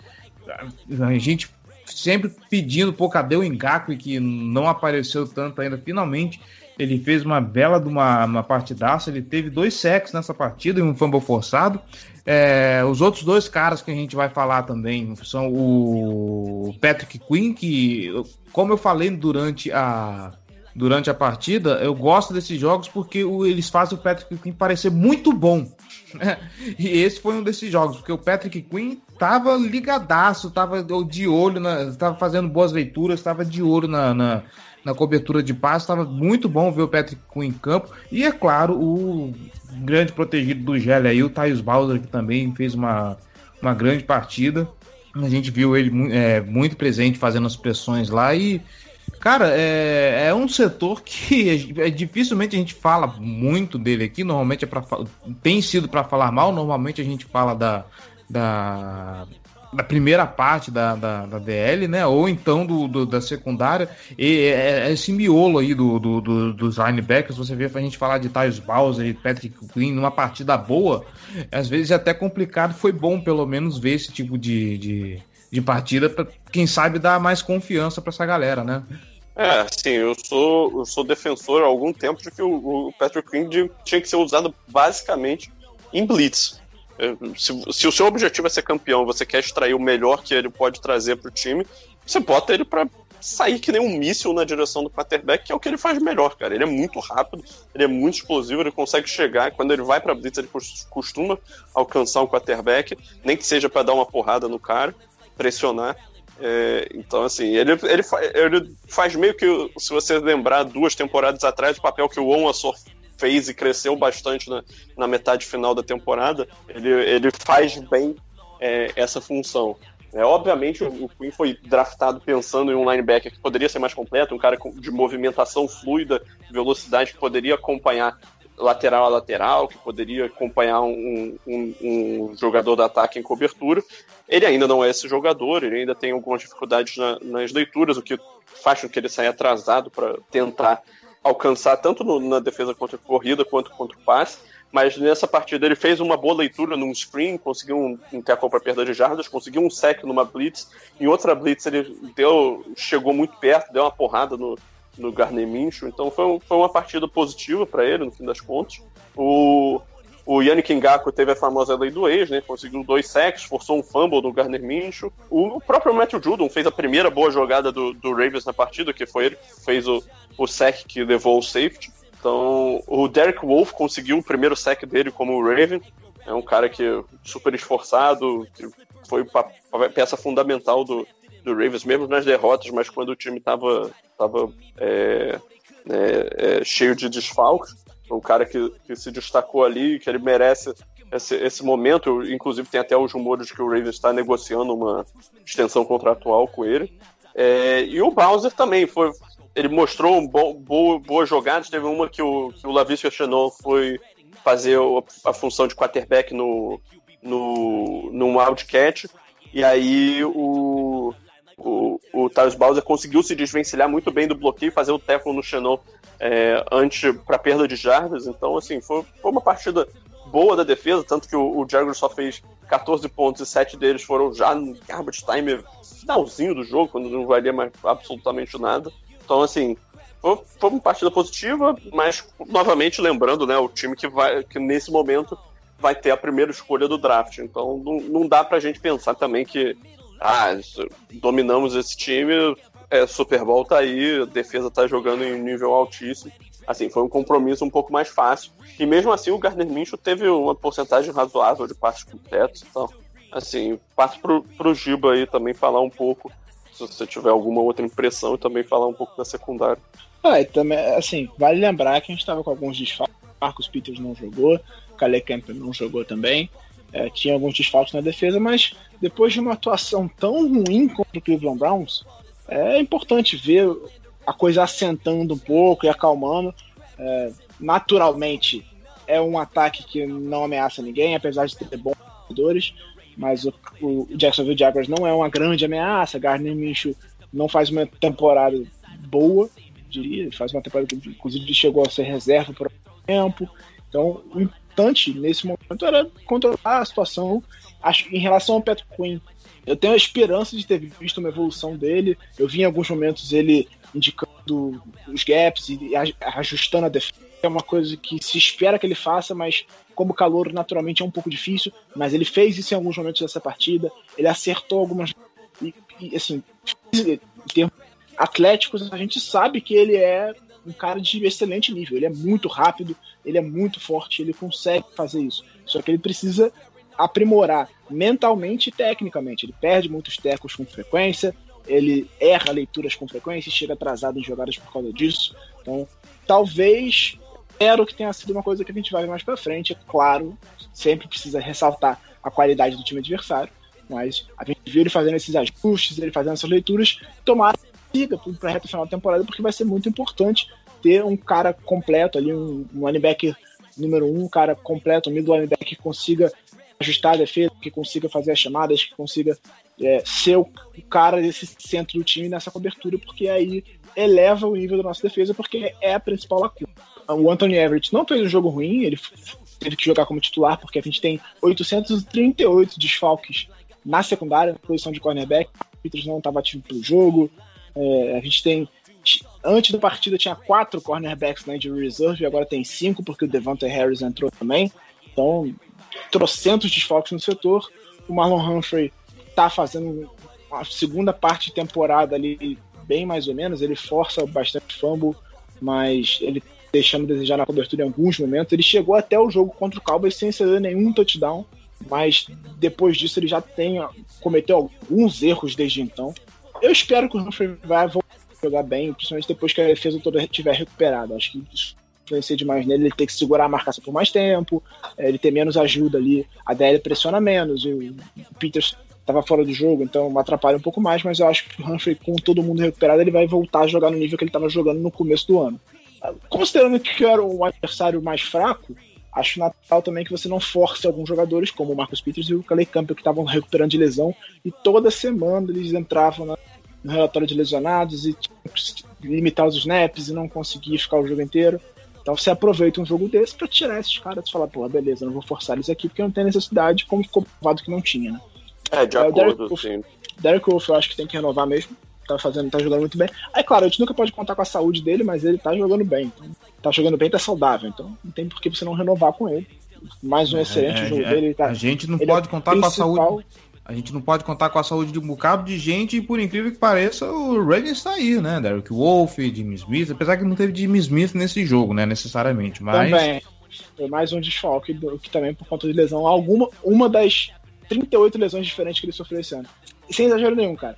A gente sempre pedindo, pô, cadê o Ngakwe, que não apareceu tanto ainda. Finalmente, ele fez uma bela de uma, uma partidaça. Ele teve dois sacks nessa partida e um fumble forçado. É, os outros dois caras que a gente vai falar também são o Patrick Quinn, que, como eu falei durante a, durante a partida, eu gosto desses jogos porque eles fazem o Patrick Quinn parecer muito bom. E esse foi um desses jogos, porque o Patrick Quinn tava ligadaço, tava de olho, na, tava fazendo boas leituras, tava de olho na, na, na cobertura de passe, tava muito bom ver o Patrick Quinn em campo. E é claro, o grande protegido do Gelli aí, o Thais Bowser, que também fez uma, uma grande partida. A gente viu ele é, muito presente fazendo as pressões lá e Cara, é, é um setor que é, dificilmente a gente fala muito dele aqui. Normalmente é para tem sido para falar mal. Normalmente a gente fala da, da, da primeira parte da, da, da DL, né? Ou então do, do- da secundária. E é, é esse miolo aí do, do- do- dos linebackers. Você vê a gente falar de Tyus Bowser e Patrick Quinn numa partida boa. Às vezes é até complicado. Foi bom pelo menos ver esse tipo de, de, de partida para quem sabe dar mais confiança para essa galera, né? É, sim, eu sou, eu sou defensor há algum tempo de que o, o Patrick de- tinha que ser usado basicamente em blitz. É, Se, se o seu objetivo é ser campeão, você quer extrair o melhor que ele pode trazer para o time, você bota ele para sair que nem um míssil na direção do quarterback, que é o que ele faz melhor, cara. Ele é muito rápido, ele é muito explosivo, ele consegue chegar. Quando ele vai para blitz, ele cos- costuma alcançar um quarterback, nem que seja para dar uma porrada no cara, pressionar. É, então, assim, ele, ele, ele faz meio que, se você lembrar, duas temporadas atrás, o papel que o On Assor fez e cresceu bastante na, na metade final da temporada, ele, ele faz bem é, essa função. É, obviamente, o, o Quinn foi draftado pensando em um linebacker que poderia ser mais completo, um cara de movimentação fluida, velocidade, que poderia acompanhar lateral a lateral, que poderia acompanhar um, um- um jogador do ataque em cobertura. Ele ainda não é esse jogador, ele ainda tem algumas dificuldades na- nas leituras, o que faz com que ele saia atrasado para tentar alcançar tanto no- na defesa contra a corrida quanto contra o passe. Mas nessa partida ele fez uma boa leitura num screen, conseguiu um, um tackle para perda de jardas, conseguiu um sec numa blitz. Em outra blitz ele deu, chegou muito perto, deu uma porrada no, no Garner Minshew. Então foi, um- foi uma partida positiva para ele, no fim das contas. O, o Yannick Ngakoue teve a famosa lei do ex, né? Conseguiu dois sacks, forçou um fumble do Garner Minshew. O próprio Matthew Judon fez a primeira boa jogada do, do Ravens na partida, que foi ele que fez o, o sack que levou o safety. Então, o Derek Wolf conseguiu o primeiro sack dele como Raven. É um cara que é super esforçado, que foi peça fundamental do, do Ravens, mesmo nas derrotas, mas quando o time estava tava, é, é, é, cheio de desfalques. um cara que, que se destacou ali, que ele merece esse, esse momento. Inclusive, tem até os rumores de que o Ravens está negociando uma extensão contratual com ele. É, e o Bowser também foi. Ele mostrou um bo, bo, boas jogadas. Teve uma que o, que o Lavisca Chenon foi fazer a função de quarterback no, no, no Wildcat. E aí o, o, o Tyus Bowser conseguiu se desvencilhar muito bem do bloqueio, fazer o tackle no Xenon é, antes para perda de jardas. Então, assim, foi, foi uma partida boa da defesa, tanto que o, o Jaguars só fez 14 pontos e 7 deles foram já no garbage time finalzinho do jogo, quando não valia mais absolutamente nada. Então, assim, foi, foi uma partida positiva, mas novamente lembrando, né, o time que vai que nesse momento vai ter a primeira escolha do draft. Então não, não dá pra gente pensar também que ah, dominamos esse time, é, Super Bowl tá aí, a defesa tá jogando em nível altíssimo. Assim, foi um compromisso um pouco mais fácil. E mesmo assim, o Gardner Minshew teve uma porcentagem razoável de passes completos. Então, assim, passo pro, pro Giba aí também falar um pouco, se você tiver alguma outra impressão, e também falar um pouco da secundária. Ah, e também, assim, vale lembrar que a gente estava com alguns desfalques. Marcos Peters não jogou, Calais Campbell não jogou também. É, tinha alguns desfalques na defesa, mas depois de uma atuação tão ruim contra o Cleveland Browns, é importante ver a coisa assentando um pouco e acalmando. É, naturalmente, é um ataque que não ameaça ninguém, apesar de ter bons jogadores, mas o, o Jacksonville Jaguars não é uma grande ameaça. Gardner Minshew não faz uma temporada boa, diria. Faz uma temporada que, inclusive, chegou a ser reserva por um tempo. Então, importante nesse momento era controlar a situação. Acho em relação ao Pat Quinn, eu tenho a esperança de ter visto uma evolução dele. Eu vi em alguns momentos ele indicando os gaps e ajustando a defesa. É uma coisa que se espera que ele faça, mas como calor naturalmente é um pouco difícil. Mas ele fez isso em alguns momentos dessa partida. Ele acertou algumas. E, e assim, em termos atléticos, a gente sabe que ele é um cara de excelente nível. Ele é muito rápido, ele é muito forte, ele consegue fazer isso. Só que ele precisa aprimorar mentalmente e tecnicamente. Ele perde muitos tecos com frequência, ele erra leituras com frequência, chega atrasado em jogadas por causa disso. Então, talvez espero que tenha sido uma coisa que a gente vai ver mais para frente. É claro, sempre precisa ressaltar a qualidade do time adversário, mas a gente viu ele fazendo esses ajustes, ele fazendo essas leituras, tomara siga para reta final da temporada, porque vai ser muito importante ter um cara completo ali, um, um linebacker número um, um cara completo, um middle linebacker que consiga ajustar a defesa, que consiga fazer as chamadas, que consiga é, ser o cara desse centro do time nessa cobertura, porque aí eleva o nível da nossa defesa, porque é a principal lacuna. O Anthony Everett não fez um jogo ruim, ele teve que jogar como titular, porque a gente tem 838 desfalques na secundária, na posição de cornerback. O Peters não estava ativo pelo jogo, é, a gente tem. Antes da partida tinha quatro cornerbacks na injury reserve, agora tem cinco, porque o Devontae Harris entrou também. Então, trocentos desfalques no setor. O Marlon Humphrey tá fazendo a segunda parte de temporada ali, bem mais ou menos. Ele força bastante fumble, mas ele deixando desejar na cobertura em alguns momentos. Ele chegou até o jogo contra o Cowboys sem ceder nenhum touchdown, mas depois disso ele já tem cometeu alguns erros desde então. Eu espero que o Humphrey vai voltar a jogar bem, principalmente depois que a defesa toda estiver recuperada. Acho que isso influencia demais nele, ele ter que segurar a marcação por mais tempo, é, ele ter menos ajuda ali, a DL pressiona menos, o Peters estava fora do jogo, então atrapalha um pouco mais, mas eu acho que o Humphrey, com todo mundo recuperado, ele vai voltar a jogar no nível que ele estava jogando no começo do ano. Considerando que era um adversário mais fraco, acho natural também que você não force alguns jogadores, como o Marcus Peters e o Calais Campbell, que estavam recuperando de lesão, e toda semana eles entravam na, no relatório de lesionados e limitar os snaps e não conseguir ficar o jogo inteiro. Então você aproveita um jogo desse para tirar esses caras e falar, pô, beleza, não vou forçar eles aqui porque não tem necessidade, como ficou provado que não tinha, né? É, de é, acordo, Derek sim. Derek Wolf eu acho que tem que renovar mesmo. Tá fazendo, tá jogando muito bem. Aí, claro, a gente nunca pode contar com a saúde dele, mas ele tá jogando bem. Então, tá jogando bem, tá saudável. Então não tem por que você não renovar com ele. Mais um é, excelente é, jogo é, dele. Tá, a gente não pode é contar com a saúde. A gente não pode contar com a saúde de um bocado de gente e, por incrível que pareça, o Ravens está aí, né? Derek Wolf, Jimmy Smith, apesar que não teve Jimmy Smith nesse jogo, né? Necessariamente, mas... Também. Foi mais um desfalque, que também por conta de lesão. Alguma, uma das 38 lesões diferentes que ele sofreu esse ano. Sem exagero nenhum, cara.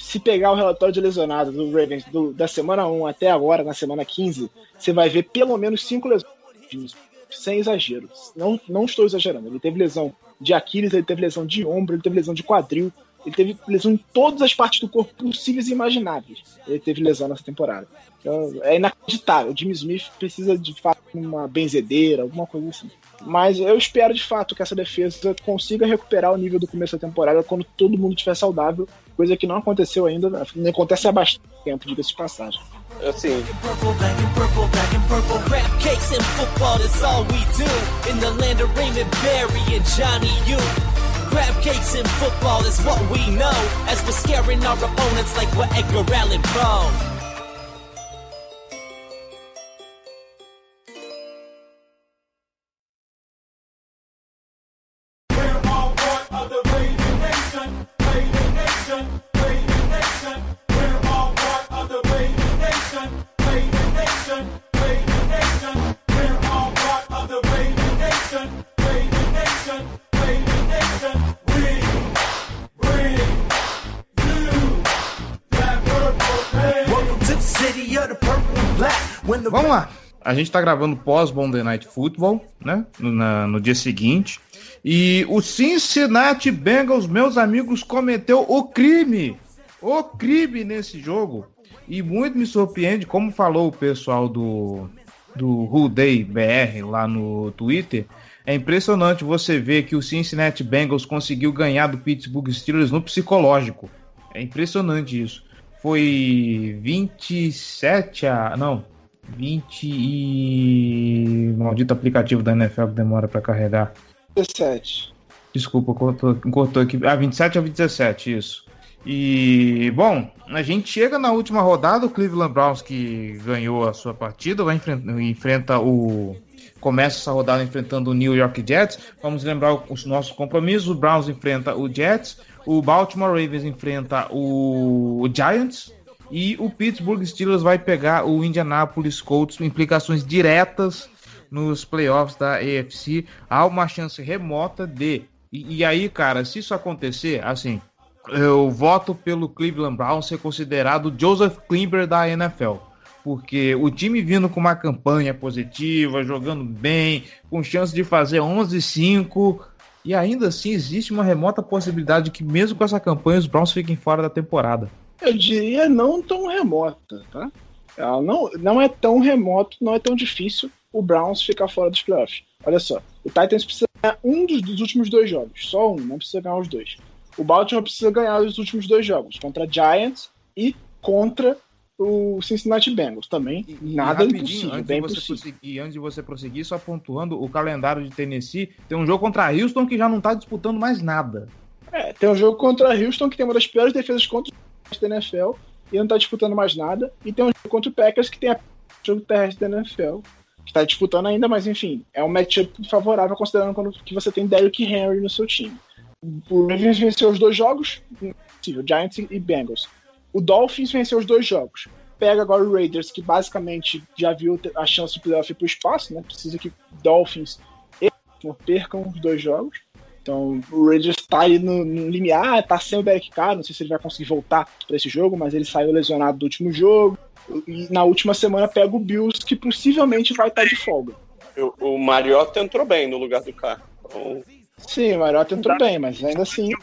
Se pegar o relatório de lesionados do Ravens do, da semana 1 até agora, na semana 15, você vai ver pelo menos 5 lesões. sem exagero. Não, não estou exagerando. Ele teve lesão de Aquiles, ele teve lesão de ombro, ele teve lesão de quadril, ele teve lesão em todas as partes do corpo possíveis e imagináveis. Ele teve lesão nessa temporada. Então, é inacreditável. O Jimmy Smith precisa de fato de uma benzedeira, alguma coisa assim. Mas eu espero de fato que essa defesa consiga recuperar o nível do começo da temporada quando todo mundo estiver saudável, coisa que não aconteceu ainda, não acontece há bastante tempo, diga-se de passagem. Assim, Crab cakes and football is what we know as we're scaring our opponents like we're Edgar Allan Poe. Vamos lá. A gente tá gravando pós Monday Night Football, né? No, na- no dia seguinte. E o Cincinnati Bengals, meus amigos, cometeu o crime. O crime nesse jogo. E muito me surpreende, como falou o pessoal do, do Day BR lá no Twitter. É impressionante você ver que o Cincinnati Bengals conseguiu ganhar do Pittsburgh Steelers no psicológico. É impressionante isso. Foi 27 a. Não, 20 e. Maldito aplicativo da NFL que demora pra carregar. 17. Desculpa, cortou, cortou aqui. Ah, 27 a 27, isso. E, bom, a gente chega na última rodada, o Cleveland Browns que ganhou a sua partida, vai enfrenta, enfrenta o. Começa essa rodada enfrentando o New York Jets. Vamos lembrar os nossos compromissos. O Browns enfrenta o Jets, o Baltimore Ravens enfrenta o Giants e o Pittsburgh Steelers vai pegar o Indianapolis Colts. Implicações diretas nos playoffs da AFC. Há uma chance remota de. E, e aí, cara, se isso acontecer, assim, eu voto pelo Cleveland Browns ser considerado Joseph Klimber da NFL. Porque o time vindo com uma campanha positiva, jogando bem, com chance de fazer 11-5, e ainda assim existe uma remota possibilidade de que, mesmo com essa campanha, os Browns fiquem fora da temporada. Eu diria não tão remota, tá? Ela não, não é tão remoto, não é tão difícil o Browns ficar fora dos playoffs. Olha só, o Titans precisa ganhar um dos, dos últimos dois jogos, só um, não precisa ganhar os dois. O Baltimore precisa ganhar os últimos dois jogos, contra Giants e contra o Cincinnati Bengals. Também nada rapidinho, impossível, antes bem de você possível. prosseguir, antes de você prosseguir, só pontuando o calendário de Tennessee, tem um jogo contra Houston que já não tá disputando mais nada. É, tem um jogo contra Houston que tem uma das piores defesas contra o da NFL e não tá disputando mais nada. E tem um jogo contra o Packers que tem a jogo terrestre da NFL que tá disputando ainda, mas enfim, é um matchup favorável considerando quando, que você tem Derrick Henry no seu time. O Ravens venceu os dois jogos, Giants e Bengals. O Dolphins venceu os dois jogos. Pega agora o Raiders, que basicamente já viu a chance de playoff pro espaço, né? Precisa que Dolphins percam os dois jogos. Então o Raiders tá aí no, no limiar, tá sem o Derek Carr, não sei se ele vai conseguir voltar para esse jogo, mas ele saiu lesionado do último jogo. E na última semana pega o Bills, que possivelmente vai estar de folga. o, o Mariota entrou bem no lugar do carro. Então, Sim, o Mariota entrou bem, mas ainda assim. tem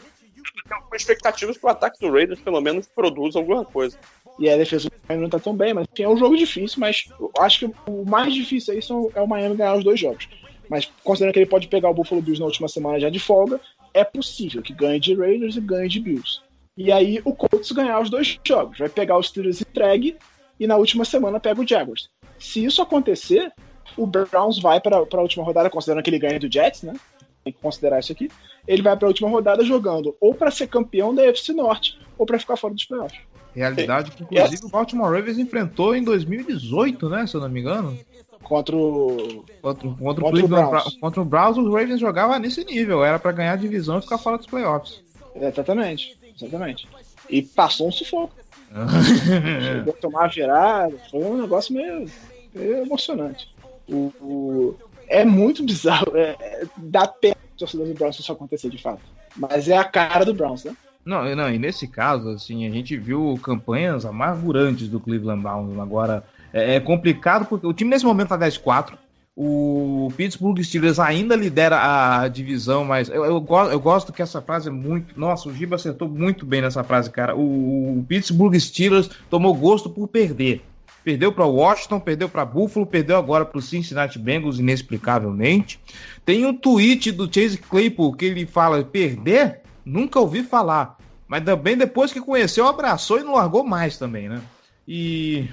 com expectativas que o ataque do Raiders pelo menos produza alguma coisa. E a defesa do Miami não tá tão bem, mas enfim, é um jogo difícil, mas eu acho que o mais difícil aí são, é o Miami ganhar os dois jogos. Mas considerando que ele pode pegar o Buffalo Bills na última semana já de folga, é possível que ganhe de Raiders e ganhe de Bills. E aí o Colts ganhar os dois jogos. Vai pegar os Steelers entregue e na última semana pega o Jaguars. Se isso acontecer, o Browns vai para a última rodada, considerando que ele ganha do Jets, né? Tem que considerar isso aqui. Ele vai para a última rodada jogando ou para ser campeão da UFC Norte ou para ficar fora dos playoffs. Realidade que, inclusive, o Baltimore Ravens enfrentou em 2018, né? Se eu não me engano. Contra o Contra, contra, Contra o Browns. Contra o Browns, os Ravens jogavam nesse nível. Era pra ganhar a divisão e ficar fora dos playoffs. Exatamente, exatamente. E passou um sufoco. Chegou a tomar virada, foi um negócio meio, meio emocionante. O, o- é muito bizarro, é, é, dá pena o torcedor do Browns se isso acontecer de fato. Mas é a cara do Browns, né? Não, não, e nesse caso, assim, a gente viu campanhas amargurantes do Cleveland Browns. Agora, é, é complicado porque o time nesse momento tá 10-4. O Pittsburgh Steelers ainda lidera a divisão, mas eu, eu, gosto, eu gosto que essa frase é muito. Nossa, o Giba acertou muito bem nessa frase, cara. O, o Pittsburgh Steelers tomou gosto por perder. Perdeu para Washington, perdeu para Buffalo, perdeu agora para o Cincinnati Bengals, inexplicavelmente. Tem um tweet do Chase Claypool que ele fala: perder? Nunca ouvi falar. Mas também depois que conheceu, abraçou e não largou mais também, né? E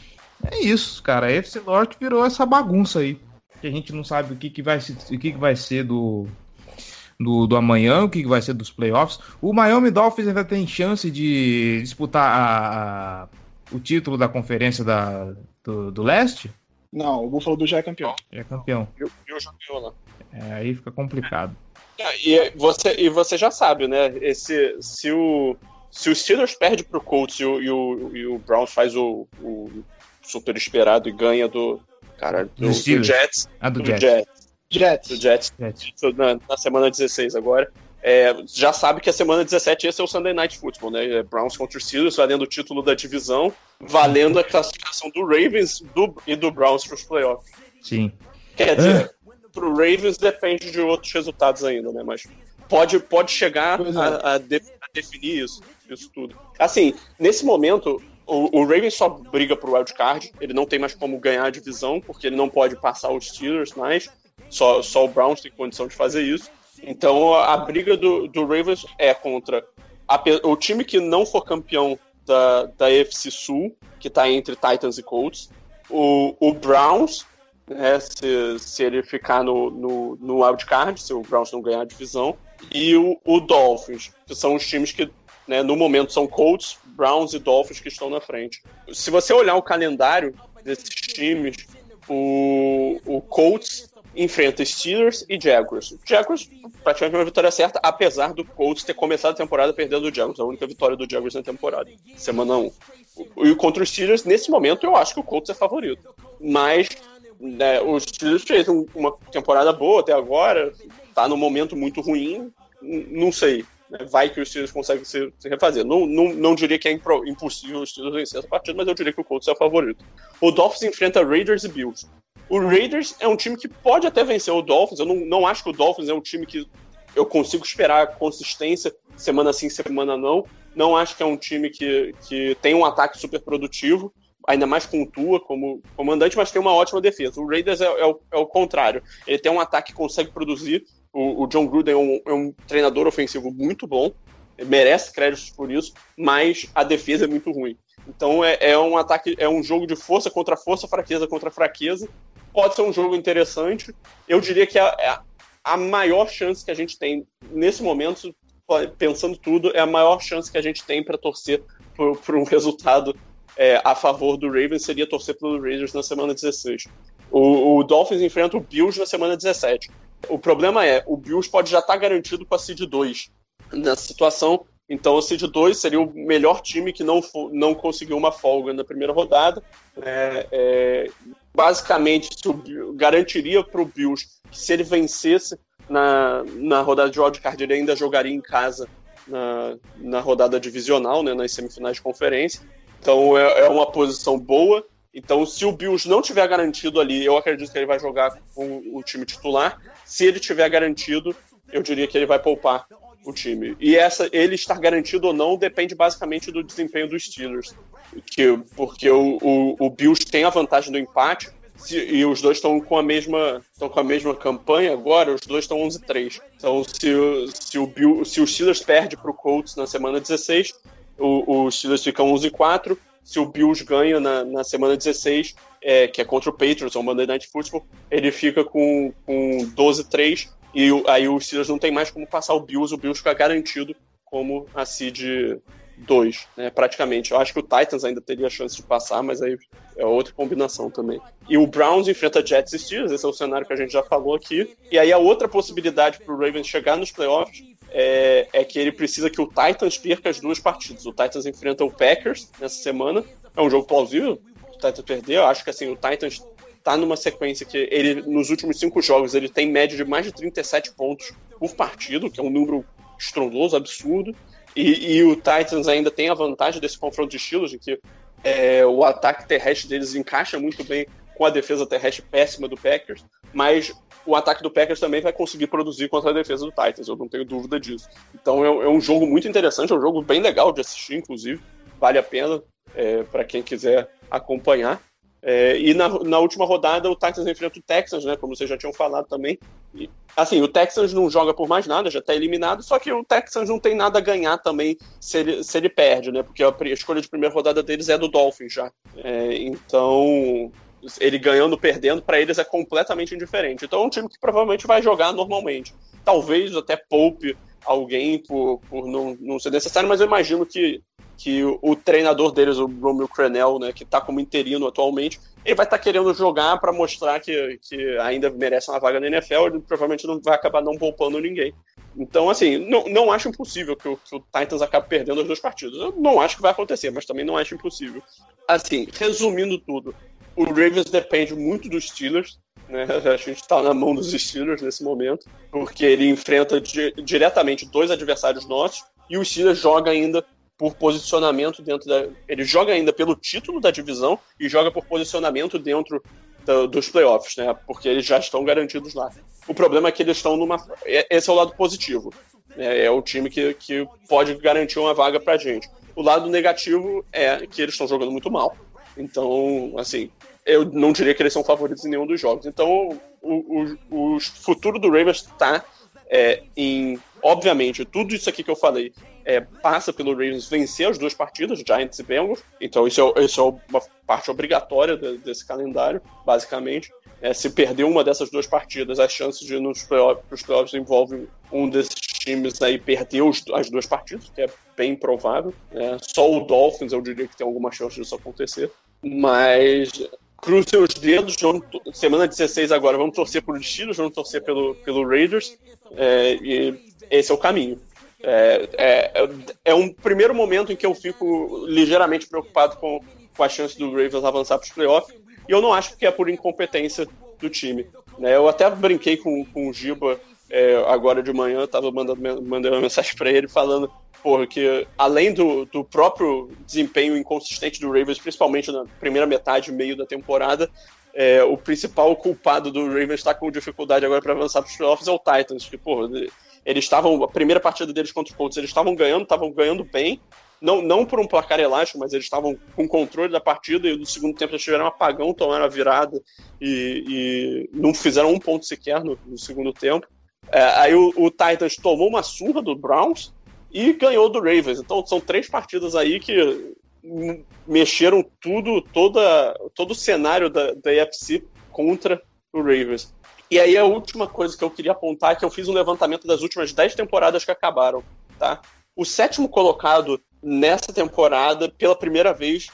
é isso, cara. A FC Norte virou essa bagunça aí que a gente não sabe o que, que, vai, o que, que vai ser do, do, do amanhã, o que, que vai ser dos playoffs. O Miami Dolphins ainda tem chance de disputar a, a, o título da conferência da, do, do leste? Não, o Buffalo do já é campeão. Já é campeão. E o já ganhou lá. É, aí fica complicado. É, e, você, e você já sabe, né? Esse, se, o, se o Steelers perde pro Colts e o, e o, e o Browns faz o, o super esperado e ganha do, Cara, do, do, do Jets. Ah, do, do Jets. Jets. Jets. Do Jets. Jets. Na, na, semana 16 agora. É, já sabe que a semana 17 esse é o Sunday Night Football, né? É Browns contra os Steelers, valendo o título da divisão, valendo a classificação do Ravens do, e do Browns para os playoffs. Sim. Quer dizer, ah. pro Ravens depende de outros resultados ainda, né? Mas pode, pode chegar é. a, a, de, a definir isso, isso tudo. Assim, nesse momento, o, o Ravens só briga pro wildcard, ele não tem mais como ganhar a divisão, porque ele não pode passar os Steelers mais, só, só o Browns tem condição de fazer isso. Então a briga do, do Ravens é contra a, o time que não for campeão da, da AFC Sul, que está entre Titans e Colts, o, o Browns, né, se, se ele ficar no, no, no wildcard, se o Browns não ganhar a divisão, e o, o Dolphins, que são os times que né, no momento são Colts, Browns e Dolphins que estão na frente. Se você olhar o calendário desses times, o, o Colts enfrenta Steelers e Jaguars. O Jaguars praticamente uma vitória certa, apesar do Colts ter começado a temporada perdendo o Jaguars, a única vitória do Jaguars na temporada, semana 1. E contra os Steelers, nesse momento, eu acho que o Colts é favorito. Mas né, os Steelers fez um, uma temporada boa até agora, tá num momento muito ruim, não sei. Vai que os Steelers conseguem se, se refazer. Não, não, não diria que é impossível os Steelers vencer essa partida, mas eu diria que o Colts é o favorito. O Dolphins enfrenta Raiders e Bills. O Raiders é um time que pode até vencer o Dolphins. Eu não, não acho que o Dolphins é um time que eu consigo esperar consistência semana sim, semana não. Não acho que é um time que, que tem um ataque super produtivo, ainda mais com Tua como comandante, mas tem uma ótima defesa. O Raiders é, é, o, é o contrário. Ele tem um ataque que consegue produzir, o, o John Gruden é um, é um, treinador ofensivo muito bom, merece créditos por isso, mas a defesa é muito ruim. Então é, é, um ataque, é um jogo de força contra força, fraqueza contra fraqueza. Pode ser um jogo interessante. Eu diria que a, a, a maior chance que a gente tem nesse momento, pensando tudo, é a maior chance que a gente tem para torcer por, por, um resultado é, a favor do Ravens seria torcer pelo Raiders na semana 16. O, o Dolphins enfrenta o Bills na semana 17. O problema é, o Bills pode já estar tá garantido com a Seed 2 nessa situação. Então, o Seed 2 seria o melhor time que não, não conseguiu uma folga na primeira rodada. É, é, basicamente, garantiria para o Bills que se ele vencesse na, na rodada de wildcard, ele ainda jogaria em casa na, na rodada divisional, né, nas semifinais de conferência. Então, é, é uma posição boa. Então, se o Bills não tiver garantido ali, eu acredito que ele vai jogar com o time titular. Se ele tiver garantido, eu diria que ele vai poupar o time. E essa, ele estar garantido ou não depende basicamente do desempenho dos Steelers. Que, porque o, o, o Bills tem a vantagem do empate se, e os dois estão com a mesma estão com a mesma campanha agora, os dois estão 11-3. Então, se, se, o se o Steelers perde para o Colts na semana 16, o, o Steelers fica 11-4 se o Bills ganha na, na semana 16, é, que é contra o Patriots, ou Monday Night Football, ele fica com, com 12-3, e aí os Steelers não tem mais como passar o Bills, o Bills fica garantido como a seed 2, né, praticamente. Eu acho que o Titans ainda teria a chance de passar, mas aí é outra combinação também. E o Browns enfrenta Jets e Steelers, esse é o cenário que a gente já falou aqui. E aí a outra possibilidade para o Ravens chegar nos playoffs é, é, que ele precisa que o Titans perca as duas partidas. O Titans enfrenta o Packers nessa semana. É um jogo plausível. O Titans perdeu. Eu acho que assim, o Titans tá numa sequência que ele, nos últimos cinco jogos, ele tem média de mais de 37 pontos por partido, que é um número estrondoso, absurdo. E, e o Titans ainda tem a vantagem desse confronto de estilos, de que é, o ataque terrestre deles encaixa muito bem com a defesa terrestre péssima do Packers. mas o ataque do Packers também vai conseguir produzir contra a defesa do Titans, eu não tenho dúvida disso. Então é, é um jogo muito interessante, é um jogo bem legal de assistir, inclusive, vale a pena é, para quem quiser acompanhar. É, e na, na, última rodada o Titans enfrenta o Texans, né? Como vocês já tinham falado também. E, assim, o Texans não joga por mais nada, já está eliminado, só que o Texans não tem nada a ganhar também se ele, se ele perde, né? Porque a, a escolha de primeira rodada deles é do Dolphins já. É, então, ele ganhando perdendo, para eles é completamente indiferente. Então é um time que provavelmente vai jogar normalmente. Talvez até poupe alguém por, por não, não ser necessário, mas eu imagino que que o, o, treinador deles, o Romeo Crenel, né, que está como interino atualmente, ele vai estar tá querendo jogar para mostrar que, que ainda merece uma vaga na NFL, ele provavelmente não vai acabar não poupando ninguém. Então, assim, não, não acho impossível que o, que o Titans acabe perdendo as duas partidas. Eu não acho que vai acontecer, mas também não acho impossível. Assim, resumindo tudo, o Ravens depende muito dos Steelers, né? A gente está na mão dos Steelers nesse momento, porque ele enfrenta di diretamente dois adversários nossos e o Steelers joga ainda por posicionamento dentro da. Ele joga ainda pelo título da divisão e joga por posicionamento dentro dos playoffs, né? Porque eles já estão garantidos lá. O problema é que eles estão numa. É, esse é o lado positivo. Né? É o time que, que pode garantir uma vaga pra gente. O lado negativo é que eles estão jogando muito mal. Então, assim, eu não diria que eles são favoritos em nenhum dos jogos. Então, o, o, o futuro do Ravens está é, em. Obviamente, tudo isso aqui que eu falei é, passa pelo Ravens vencer as duas partidas, Giants e Bengals. Então isso é, isso é uma parte obrigatória de, desse calendário, basicamente. É, se perder uma dessas duas partidas, as chances de ir nos playoffs, playoffs um desses times aí perder os, as duas partidas, que é bem provável. Né? Só o Dolphins eu diria que tem alguma chance disso acontecer. Mas cruze os dedos, vamos, semana 16 agora, vamos torcer por Steelers, vamos torcer pelo, pelo Raiders, é, e esse é o caminho. É, é, é, um primeiro momento em que eu fico ligeiramente preocupado com, com a chance do Ravens avançar para os playoffs, e eu não acho que é por incompetência do time. Né? Eu até brinquei com, com o Giba é, agora de manhã, estava mandando, mandando uma mensagem para ele falando porra, que além do, do próprio desempenho inconsistente do Ravens, principalmente na primeira metade, meio da temporada, é, o principal culpado do Ravens estar tá com dificuldade agora para avançar para os playoffs é o Titans, que, porra, eles estavam, a primeira partida deles contra os Colts, eles estavam ganhando, estavam ganhando bem, não, não por um placar elástico, mas eles estavam com controle da partida e no segundo tempo eles tiveram um apagão, tomaram a virada e, e não fizeram um ponto sequer no, no segundo tempo. É, aí o, o, Titans tomou uma surra do Browns e ganhou do Ravens. Então são três partidas aí que mexeram tudo, toda, todo o cenário da, da AFC contra o Ravens. E aí a última coisa que eu queria apontar é que eu fiz um levantamento das últimas 10 temporadas que acabaram, tá? O sétimo colocado nessa temporada, pela primeira vez,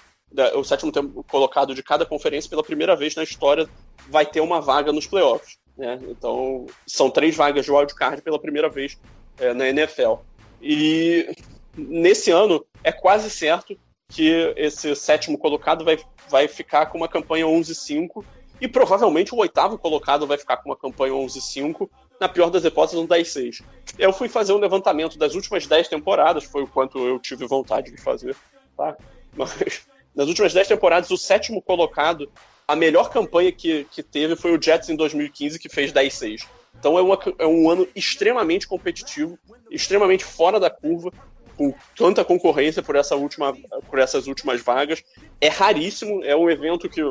o sétimo colocado de cada conferência, pela primeira vez na história, vai ter uma vaga nos playoffs. Né? Então, são três vagas de wildcard pela primeira vez é, na NFL. E nesse ano, é quase certo que esse sétimo colocado vai, vai ficar com uma campanha 11-5 e provavelmente o oitavo colocado vai ficar com uma campanha 11-5, na pior das hipóteses, um 10-6. Eu fui fazer um levantamento das últimas 10 temporadas, foi o quanto eu tive vontade de fazer, tá? Mas nas últimas 10 temporadas, o sétimo colocado, a melhor campanha que, que teve foi o Jets em 2015, que fez 10-6. Então é, uma, é um ano extremamente competitivo, extremamente fora da curva, com tanta concorrência por, essa última, por essas últimas vagas. É raríssimo, é um evento que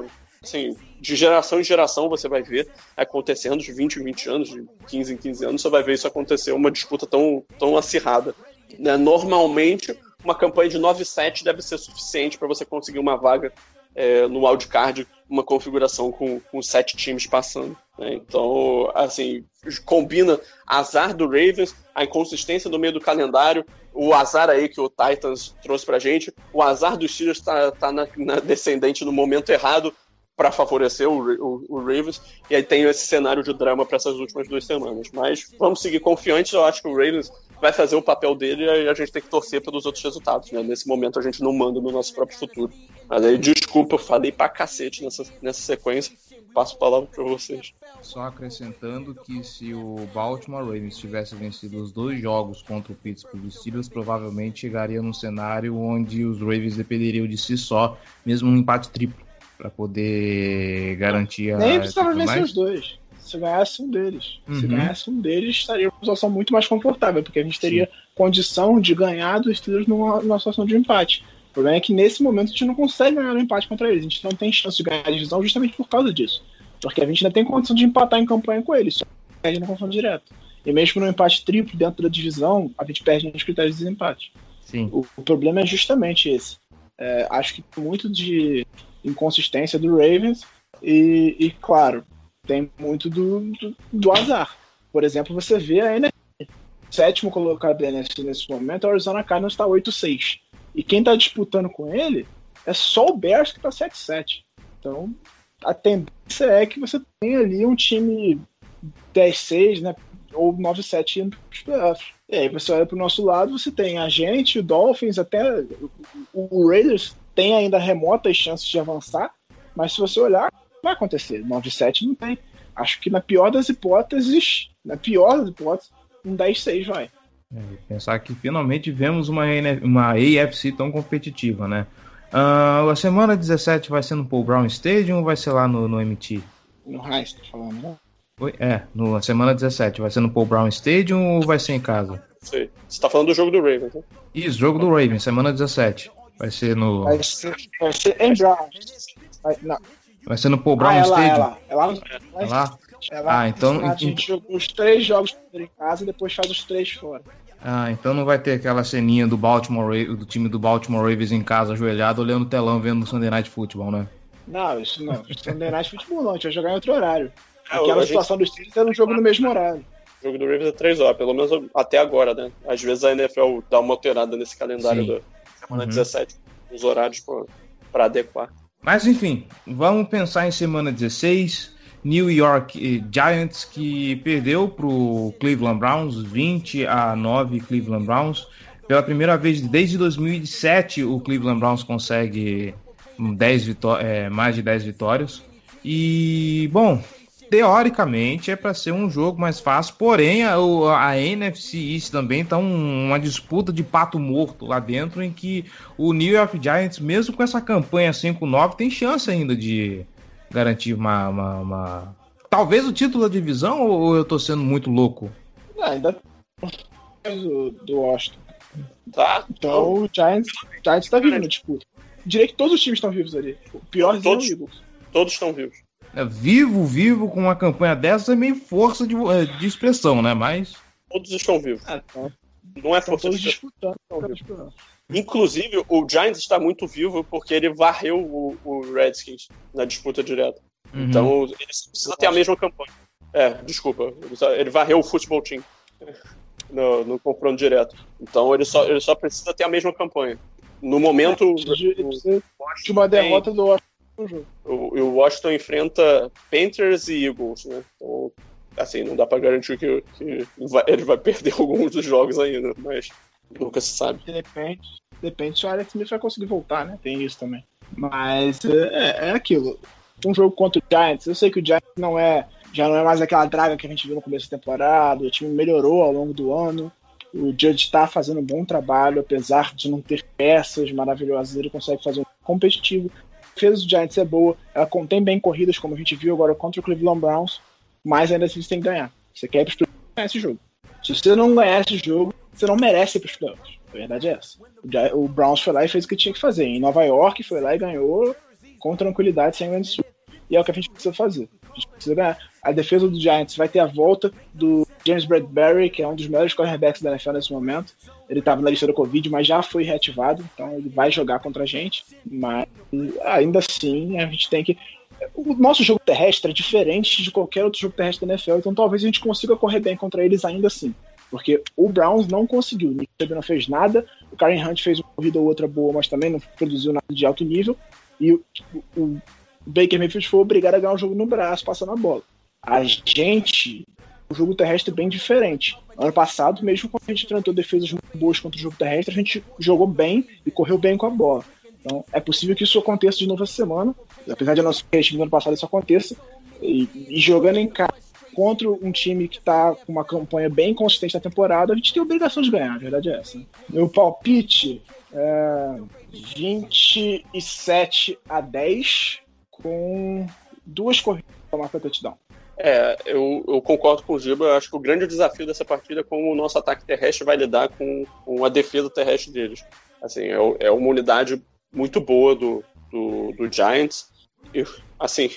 assim, de geração em geração você vai ver acontecendo de 20 em 20 anos, de 15 em 15 anos, você vai ver isso acontecer, uma disputa tão, tão acirrada. Né? Normalmente, uma campanha de 9-7 deve ser suficiente para você conseguir uma vaga é, no wildcard, uma configuração com, com sete times passando. Né? Então, assim, combina azar do Ravens, a inconsistência do meio do calendário, o azar aí que o Titans trouxe pra gente, o azar dos Steelers tá, tá na, na descendente no momento errado, para favorecer o, o, o, Ravens, e aí tem esse cenário de drama para essas últimas duas semanas. Mas vamos seguir confiantes, eu acho que o Ravens vai fazer o papel dele e a gente tem que torcer pelos outros resultados. Né? Nesse momento a gente não manda no nosso próprio futuro. Mas aí, desculpa, eu falei pra cacete nessa, nessa sequência. Passo a palavra para vocês. Só acrescentando que se o Baltimore Ravens tivesse vencido os dois jogos contra o Pittsburgh Steelers, provavelmente chegaria num cenário onde os Ravens dependeriam de si só, mesmo um empate triplo para poder garantir a. Nem precisava vencer os dois. se ganhasse um deles. Se Uhum. ganhasse um deles, estaria uma situação muito mais confortável, porque a gente teria condição de ganhar dos Steelers numa, numa situação de empate. O problema é que nesse momento a gente não consegue ganhar um empate contra eles. A gente não tem chance de ganhar a divisão justamente por causa disso. Porque a gente ainda tem condição de empatar em campanha com eles, só perde no confronto direto. E mesmo no empate triplo dentro da divisão, a gente perde nos critérios de desempate. Sim. O, o problema é justamente esse. É, acho que tem muito de inconsistência do Ravens e, e, claro, tem muito do, do, do azar. Por exemplo, você vê a NFC. Sétimo colocado da NFC nesse momento, a Arizona Cardinals está 8-6. E quem está disputando com ele é só o Bears que está 7-7. Então, a tendência é que você tenha ali um time 10-6, né? Ou 9-7 indo para os playoffs. E aí você olha para o nosso lado, você tem a gente, o Dolphins, até o, Raiders tem ainda remotas chances de avançar, mas se você olhar, vai acontecer. 9-7 não tem. Acho que na pior das hipóteses, na pior das hipóteses, um 10-6 vai. É, pensar que finalmente vemos uma, uma AFC tão competitiva, né? Uh, a semana 17 vai ser no Paul Brown Stadium ou vai ser lá no, no MT? No Heinz, tá falando, né? Oi? É, no, semana 17. Vai ser no Paul Brown Stadium ou vai ser em casa? Sei. Você tá falando do jogo do Ravens, né? Isso, jogo do Ravens, semana 17. Vai ser no. Vai ser, vai ser em Brown. Vai, não. Vai ser no Paul Brown ah, é lá, Stadium. é lá, é lá, É lá? É lá. Ah, então- A gente jogou os três jogos primeiro em casa e depois faz os três fora. Ah, então não vai ter aquela ceninha do Baltimore do time do Baltimore Ravens em casa, ajoelhado, olhando o telão, vendo o Sunday Night Football, né? Não, isso não. Isso não é Night Futebol, não. A gente vai jogar em outro horário. É, Aquela a gente- situação dos Steelers era um jogo no mesmo horário. O jogo do Ravens é 3 horas, pelo menos até agora, né? Às vezes a NFL dá uma alterada nesse calendário Sim. da semana Uhum. 17, os horários pra adequar. Mas enfim, vamos pensar em semana 16. New York Giants que perdeu pro Cleveland Browns 20 a 9 Cleveland Browns. Pela primeira vez desde 2007 o Cleveland Browns consegue hum, 10 vitó- eh, mais de 10 vitórias. E bom, teoricamente é para ser um jogo mais fácil, porém a, o- a NFC East também tá um- uma disputa de pato morto lá dentro em que o New York Giants, mesmo com essa campanha 5-9, tem chance ainda de garantir uma, uma- uma- Talvez o título da divisão ou eu tô sendo muito louco? Ah, ainda do, do Washington. Tá? Então o Giants, Giants tá vivo na disputa. Diria que todos os times estão vivos ali. O pior é o Todos. Todos estão vivos. É, vivo, vivo com uma campanha dessa é meio força de, eh, de expressão, né? Mas. Todos estão vivos. Ah, então, Não é estão força todos de disputando. estão disputando. Inclusive, o Giants está muito vivo porque ele varreu o, o Redskins na disputa direta. uhum. Então, ele precisa ter a mesma campanha. É, desculpa. Ele varreu o futebol team no, no confronto direto. Então, ele só, ele só precisa ter a mesma campanha. No momento, De, ele precisa de uma derrota do Washington no jogo. o, o Washington enfrenta Panthers e Eagles, né? Então, assim, não dá pra garantir que, que vai- ele vai perder alguns dos jogos ainda, mas nunca se sabe. Depende. Depende se o Alex Smith vai conseguir voltar, né? Tem isso também. Mas é, é aquilo. Um jogo contra o Giants, eu sei que o Giants não é. Já não é mais aquela draga que a gente viu no começo da temporada. O time melhorou ao longo do ano. O Judge está fazendo um bom trabalho, apesar de não ter peças maravilhosas, ele consegue fazer um competitivo. A defesa do Giants é boa, ela contém bem corridas, como a gente viu agora contra o Cleveland Browns, mas ainda assim você tem que ganhar. Você quer ir para os playoffs, ganhar esse jogo. Se você não ganhar esse jogo, você não merece ir para os playoffs. A verdade é essa. O Browns foi lá e fez o que tinha que fazer. Em Nova York, foi lá e ganhou com tranquilidade, sem grande susto. E é o que a gente precisa fazer. A gente precisa ganhar. A defesa do Giants vai ter a volta do James Bradbury, que é um dos melhores cornerbacks da NFL nesse momento. Ele estava na lista do Covid, mas já foi reativado, então ele vai jogar contra a gente. Mas ainda assim, a gente tem que. O nosso jogo terrestre é diferente de qualquer outro jogo terrestre da NFL, então talvez a gente consiga correr bem contra eles ainda assim. Porque o Browns não conseguiu. O Nick Chubb não fez nada. O Karen Hunt fez uma corrida ou outra boa, mas também não produziu nada de alto nível. E o, o Baker Mayfield foi obrigado a ganhar o jogo no braço, passando a bola. A gente, o jogo terrestre é bem diferente. Ano passado, mesmo quando a gente enfrentou defesas muito boas contra o jogo terrestre, a gente jogou bem e correu bem com a bola. Então, é possível que isso aconteça de novo essa semana. Apesar de ser time do ano passado, isso aconteça. E, e jogando em casa contra um time que está com uma campanha bem consistente na temporada, a gente tem a obrigação de ganhar, a verdade é essa. Meu palpite é 27 a 10 com duas corridas para marcar touchdown. É, eu, eu, concordo com o Giba. Eu acho que o grande desafio dessa partida é como o nosso ataque terrestre vai lidar com, com a defesa terrestre deles. Assim, é, é uma unidade muito boa do, do, do Giants. E, assim,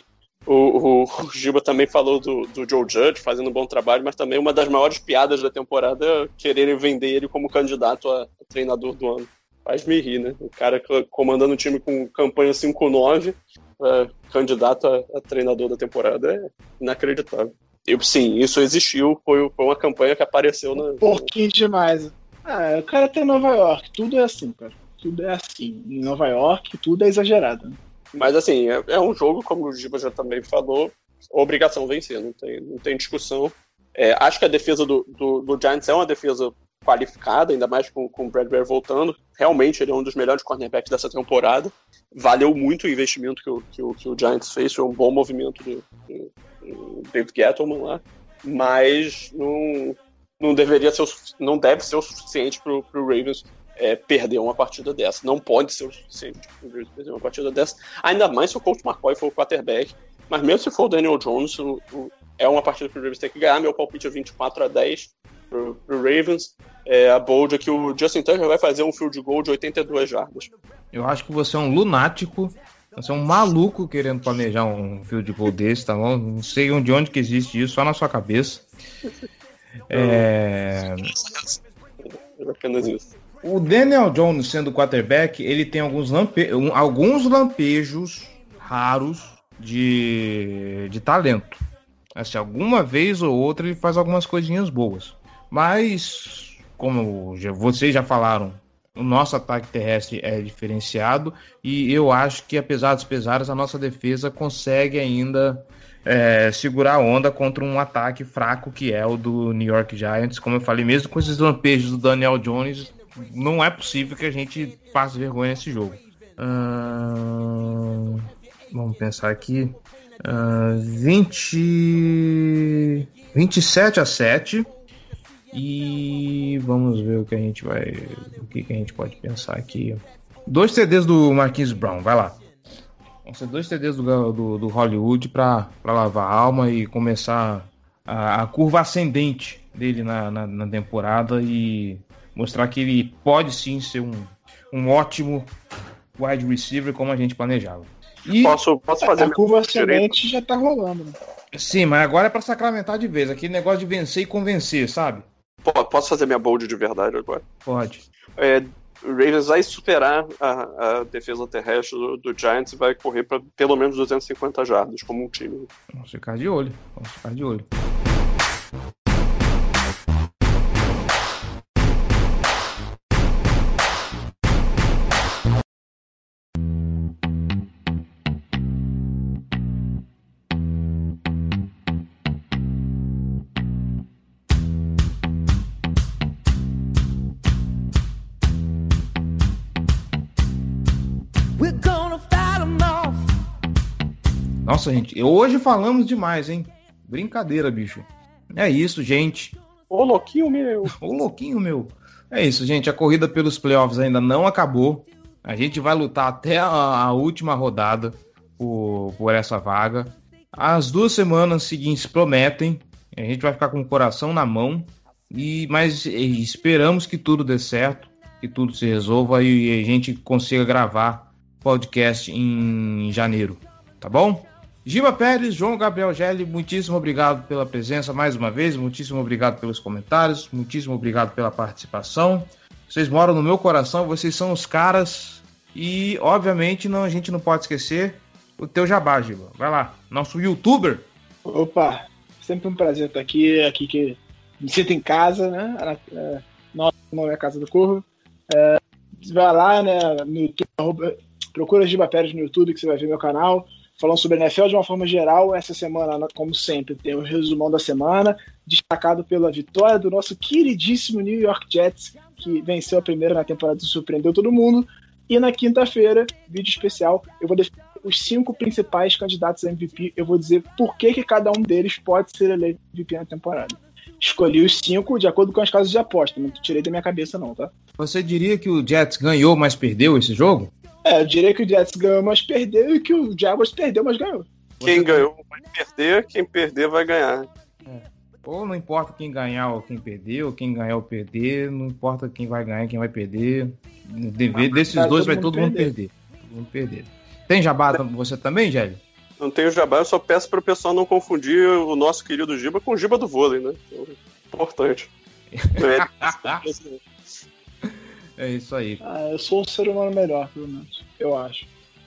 o, o, o, Giba também falou do, do Joe Judge fazendo um bom trabalho, mas também uma das maiores piadas da temporada é quererem vender ele como candidato a, treinador do ano. Faz me rir, né? O cara comandando um time com campanha 5-9 é, candidato a, a, treinador da temporada é inacreditável. Eu, sim, isso existiu, foi, foi uma campanha que apareceu na. Pouquinho demais. Ah, o cara tem Nova York, tudo é assim, cara. Tudo é assim. Em Nova York, tudo é exagerado. Né? Mas assim, é, é, um jogo, como o Giba já também falou, obrigação vencer, não tem, não tem discussão. É, acho que a defesa do, do, do, Giants é uma defesa qualificada, ainda mais com, com o Bradbury voltando. Realmente ele é um dos melhores cornerbacks dessa temporada valeu muito o investimento que o, que o, que o Giants fez, foi um bom movimento do, do, do David Gettleman lá, mas não, não deveria ser não deve ser o suficiente para o Ravens é, perder uma partida dessa. Não pode ser o suficiente para perder uma partida dessa, ainda mais se o Coach McCoy for o quarterback, mas mesmo se for o Daniel Jones, o, o, é uma partida que o Ravens tem que ganhar, meu palpite é 24 a 10 para o Ravens, é, a bold é que o Justin Tucker vai fazer um field goal de 82 jardas. Eu acho que você é um lunático, você é um maluco querendo planejar um field goal desse, tá bom? Não sei onde, onde que existe isso, só na sua cabeça. É... é apenas isso. O Daniel Jones sendo quarterback, ele tem alguns, lampe... alguns lampejos raros de... de talento. Assim, alguma vez ou outra ele faz algumas coisinhas boas. Mas como vocês já falaram, o nosso ataque terrestre é diferenciado e eu acho que, apesar dos pesares, a nossa defesa consegue ainda é, segurar a onda contra um ataque fraco que é o do New York Giants. Como eu falei, mesmo com esses lampejos do Daniel Jones, não é possível que a gente passe vergonha nesse jogo. Hum, vamos pensar aqui. Hum, 20, 27 a 7. E vamos ver o que a gente vai. O que, que a gente pode pensar aqui. Dois CDs do Marquinhos Brown, vai lá. Vão ser dois CDs do, do, do Hollywood para lavar a alma e começar a, a curva ascendente dele na, na, na, temporada e mostrar que ele pode sim ser um, um ótimo wide receiver como a gente planejava. E posso, posso fazer a curva ascendente já tá rolando. Né? Sim, mas agora é para sacramentar de vez. Aquele negócio de vencer e convencer, sabe? Posso fazer minha bold de verdade agora? Pode. É, o Ravens vai superar a, a defesa terrestre do, do, Giants e vai correr para pelo menos 250 jardas como um time. Vamos ficar de olho. Vamos ficar de olho. Nossa, gente, hoje falamos demais, hein? Brincadeira, bicho. É isso, gente. Ô, louquinho meu. Ô, louquinho meu. É isso, gente. A corrida pelos playoffs ainda não acabou. A gente vai lutar até a, a última rodada por, por essa vaga. As duas semanas seguintes prometem. A gente vai ficar com o coração na mão. E mas esperamos que tudo dê certo, que tudo se resolva e a gente consiga gravar podcast em janeiro, tá bom? Giba Pérez, João Gabriel Gelli, muitíssimo obrigado pela presença mais uma vez, muitíssimo obrigado pelos comentários, muitíssimo obrigado pela participação. Vocês moram no meu coração, vocês são os caras e, obviamente, não, a gente não pode esquecer o teu jabá, Giba. Vai lá, nosso youtuber. Opa, sempre um prazer estar aqui, aqui que me sinto em casa, né? Nossa, não é Casa do Corvo. É, vai lá, né, no YouTube, procura Giba Pérez no YouTube que você vai ver meu canal falando sobre a NFL de uma forma geral. Essa semana, como sempre, tem um resumão da semana, destacado pela vitória do nosso queridíssimo New York Jets, que venceu a primeira na temporada e surpreendeu todo mundo. E na quinta-feira, vídeo especial, eu vou defender os cinco principais candidatos a MVP. Eu vou dizer por que, que cada um deles pode ser eleito MVP na temporada. Escolhi os cinco de acordo com as casas de aposta, não tirei da minha cabeça, não, tá? Você diria que o Jets ganhou, mas perdeu esse jogo? É, eu diria que o Jets ganhou, mas perdeu, e que o Jaguars perdeu, mas ganhou. Quem você... ganhou vai perder, quem perder vai ganhar. É. Ou não importa quem ganhar ou quem perder, ou quem ganhar ou perder, não importa quem vai ganhar e quem vai perder. Dever, desses dois vai todo mundo perder. Todo mundo perder. Tem jabá você também, Gélio? Não tenho jabá, eu só peço para o pessoal não confundir o nosso querido Giba com o Giba do vôlei, né? Então, importante. é isso aí. Ah, eu sou um ser humano melhor, pelo menos. Eu acho.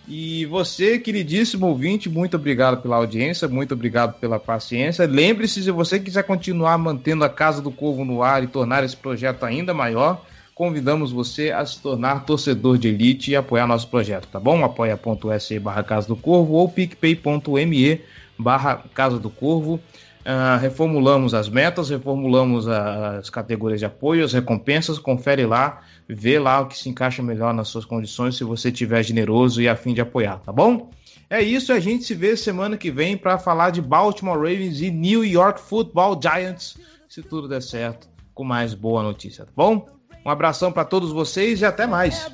E você, queridíssimo ouvinte, muito obrigado pela audiência, muito obrigado pela paciência. Lembre-se, se você quiser continuar mantendo a Casa do Corvo no ar e tornar esse projeto ainda maior, convidamos você a se tornar torcedor de elite e apoiar nosso projeto, tá bom? apoia.se barra Casa do Corvo ou picpay.me barra Casa do Corvo. Uh, reformulamos as metas, reformulamos as categorias de apoio, as recompensas, confere lá, vê lá o que se encaixa melhor nas suas condições, se você tiver generoso e afim de apoiar, tá bom? É isso, a gente se vê semana que vem para falar de Baltimore Ravens e New York Football Giants, se tudo der certo, com mais boa notícia, tá bom? Um abração para todos vocês e até mais.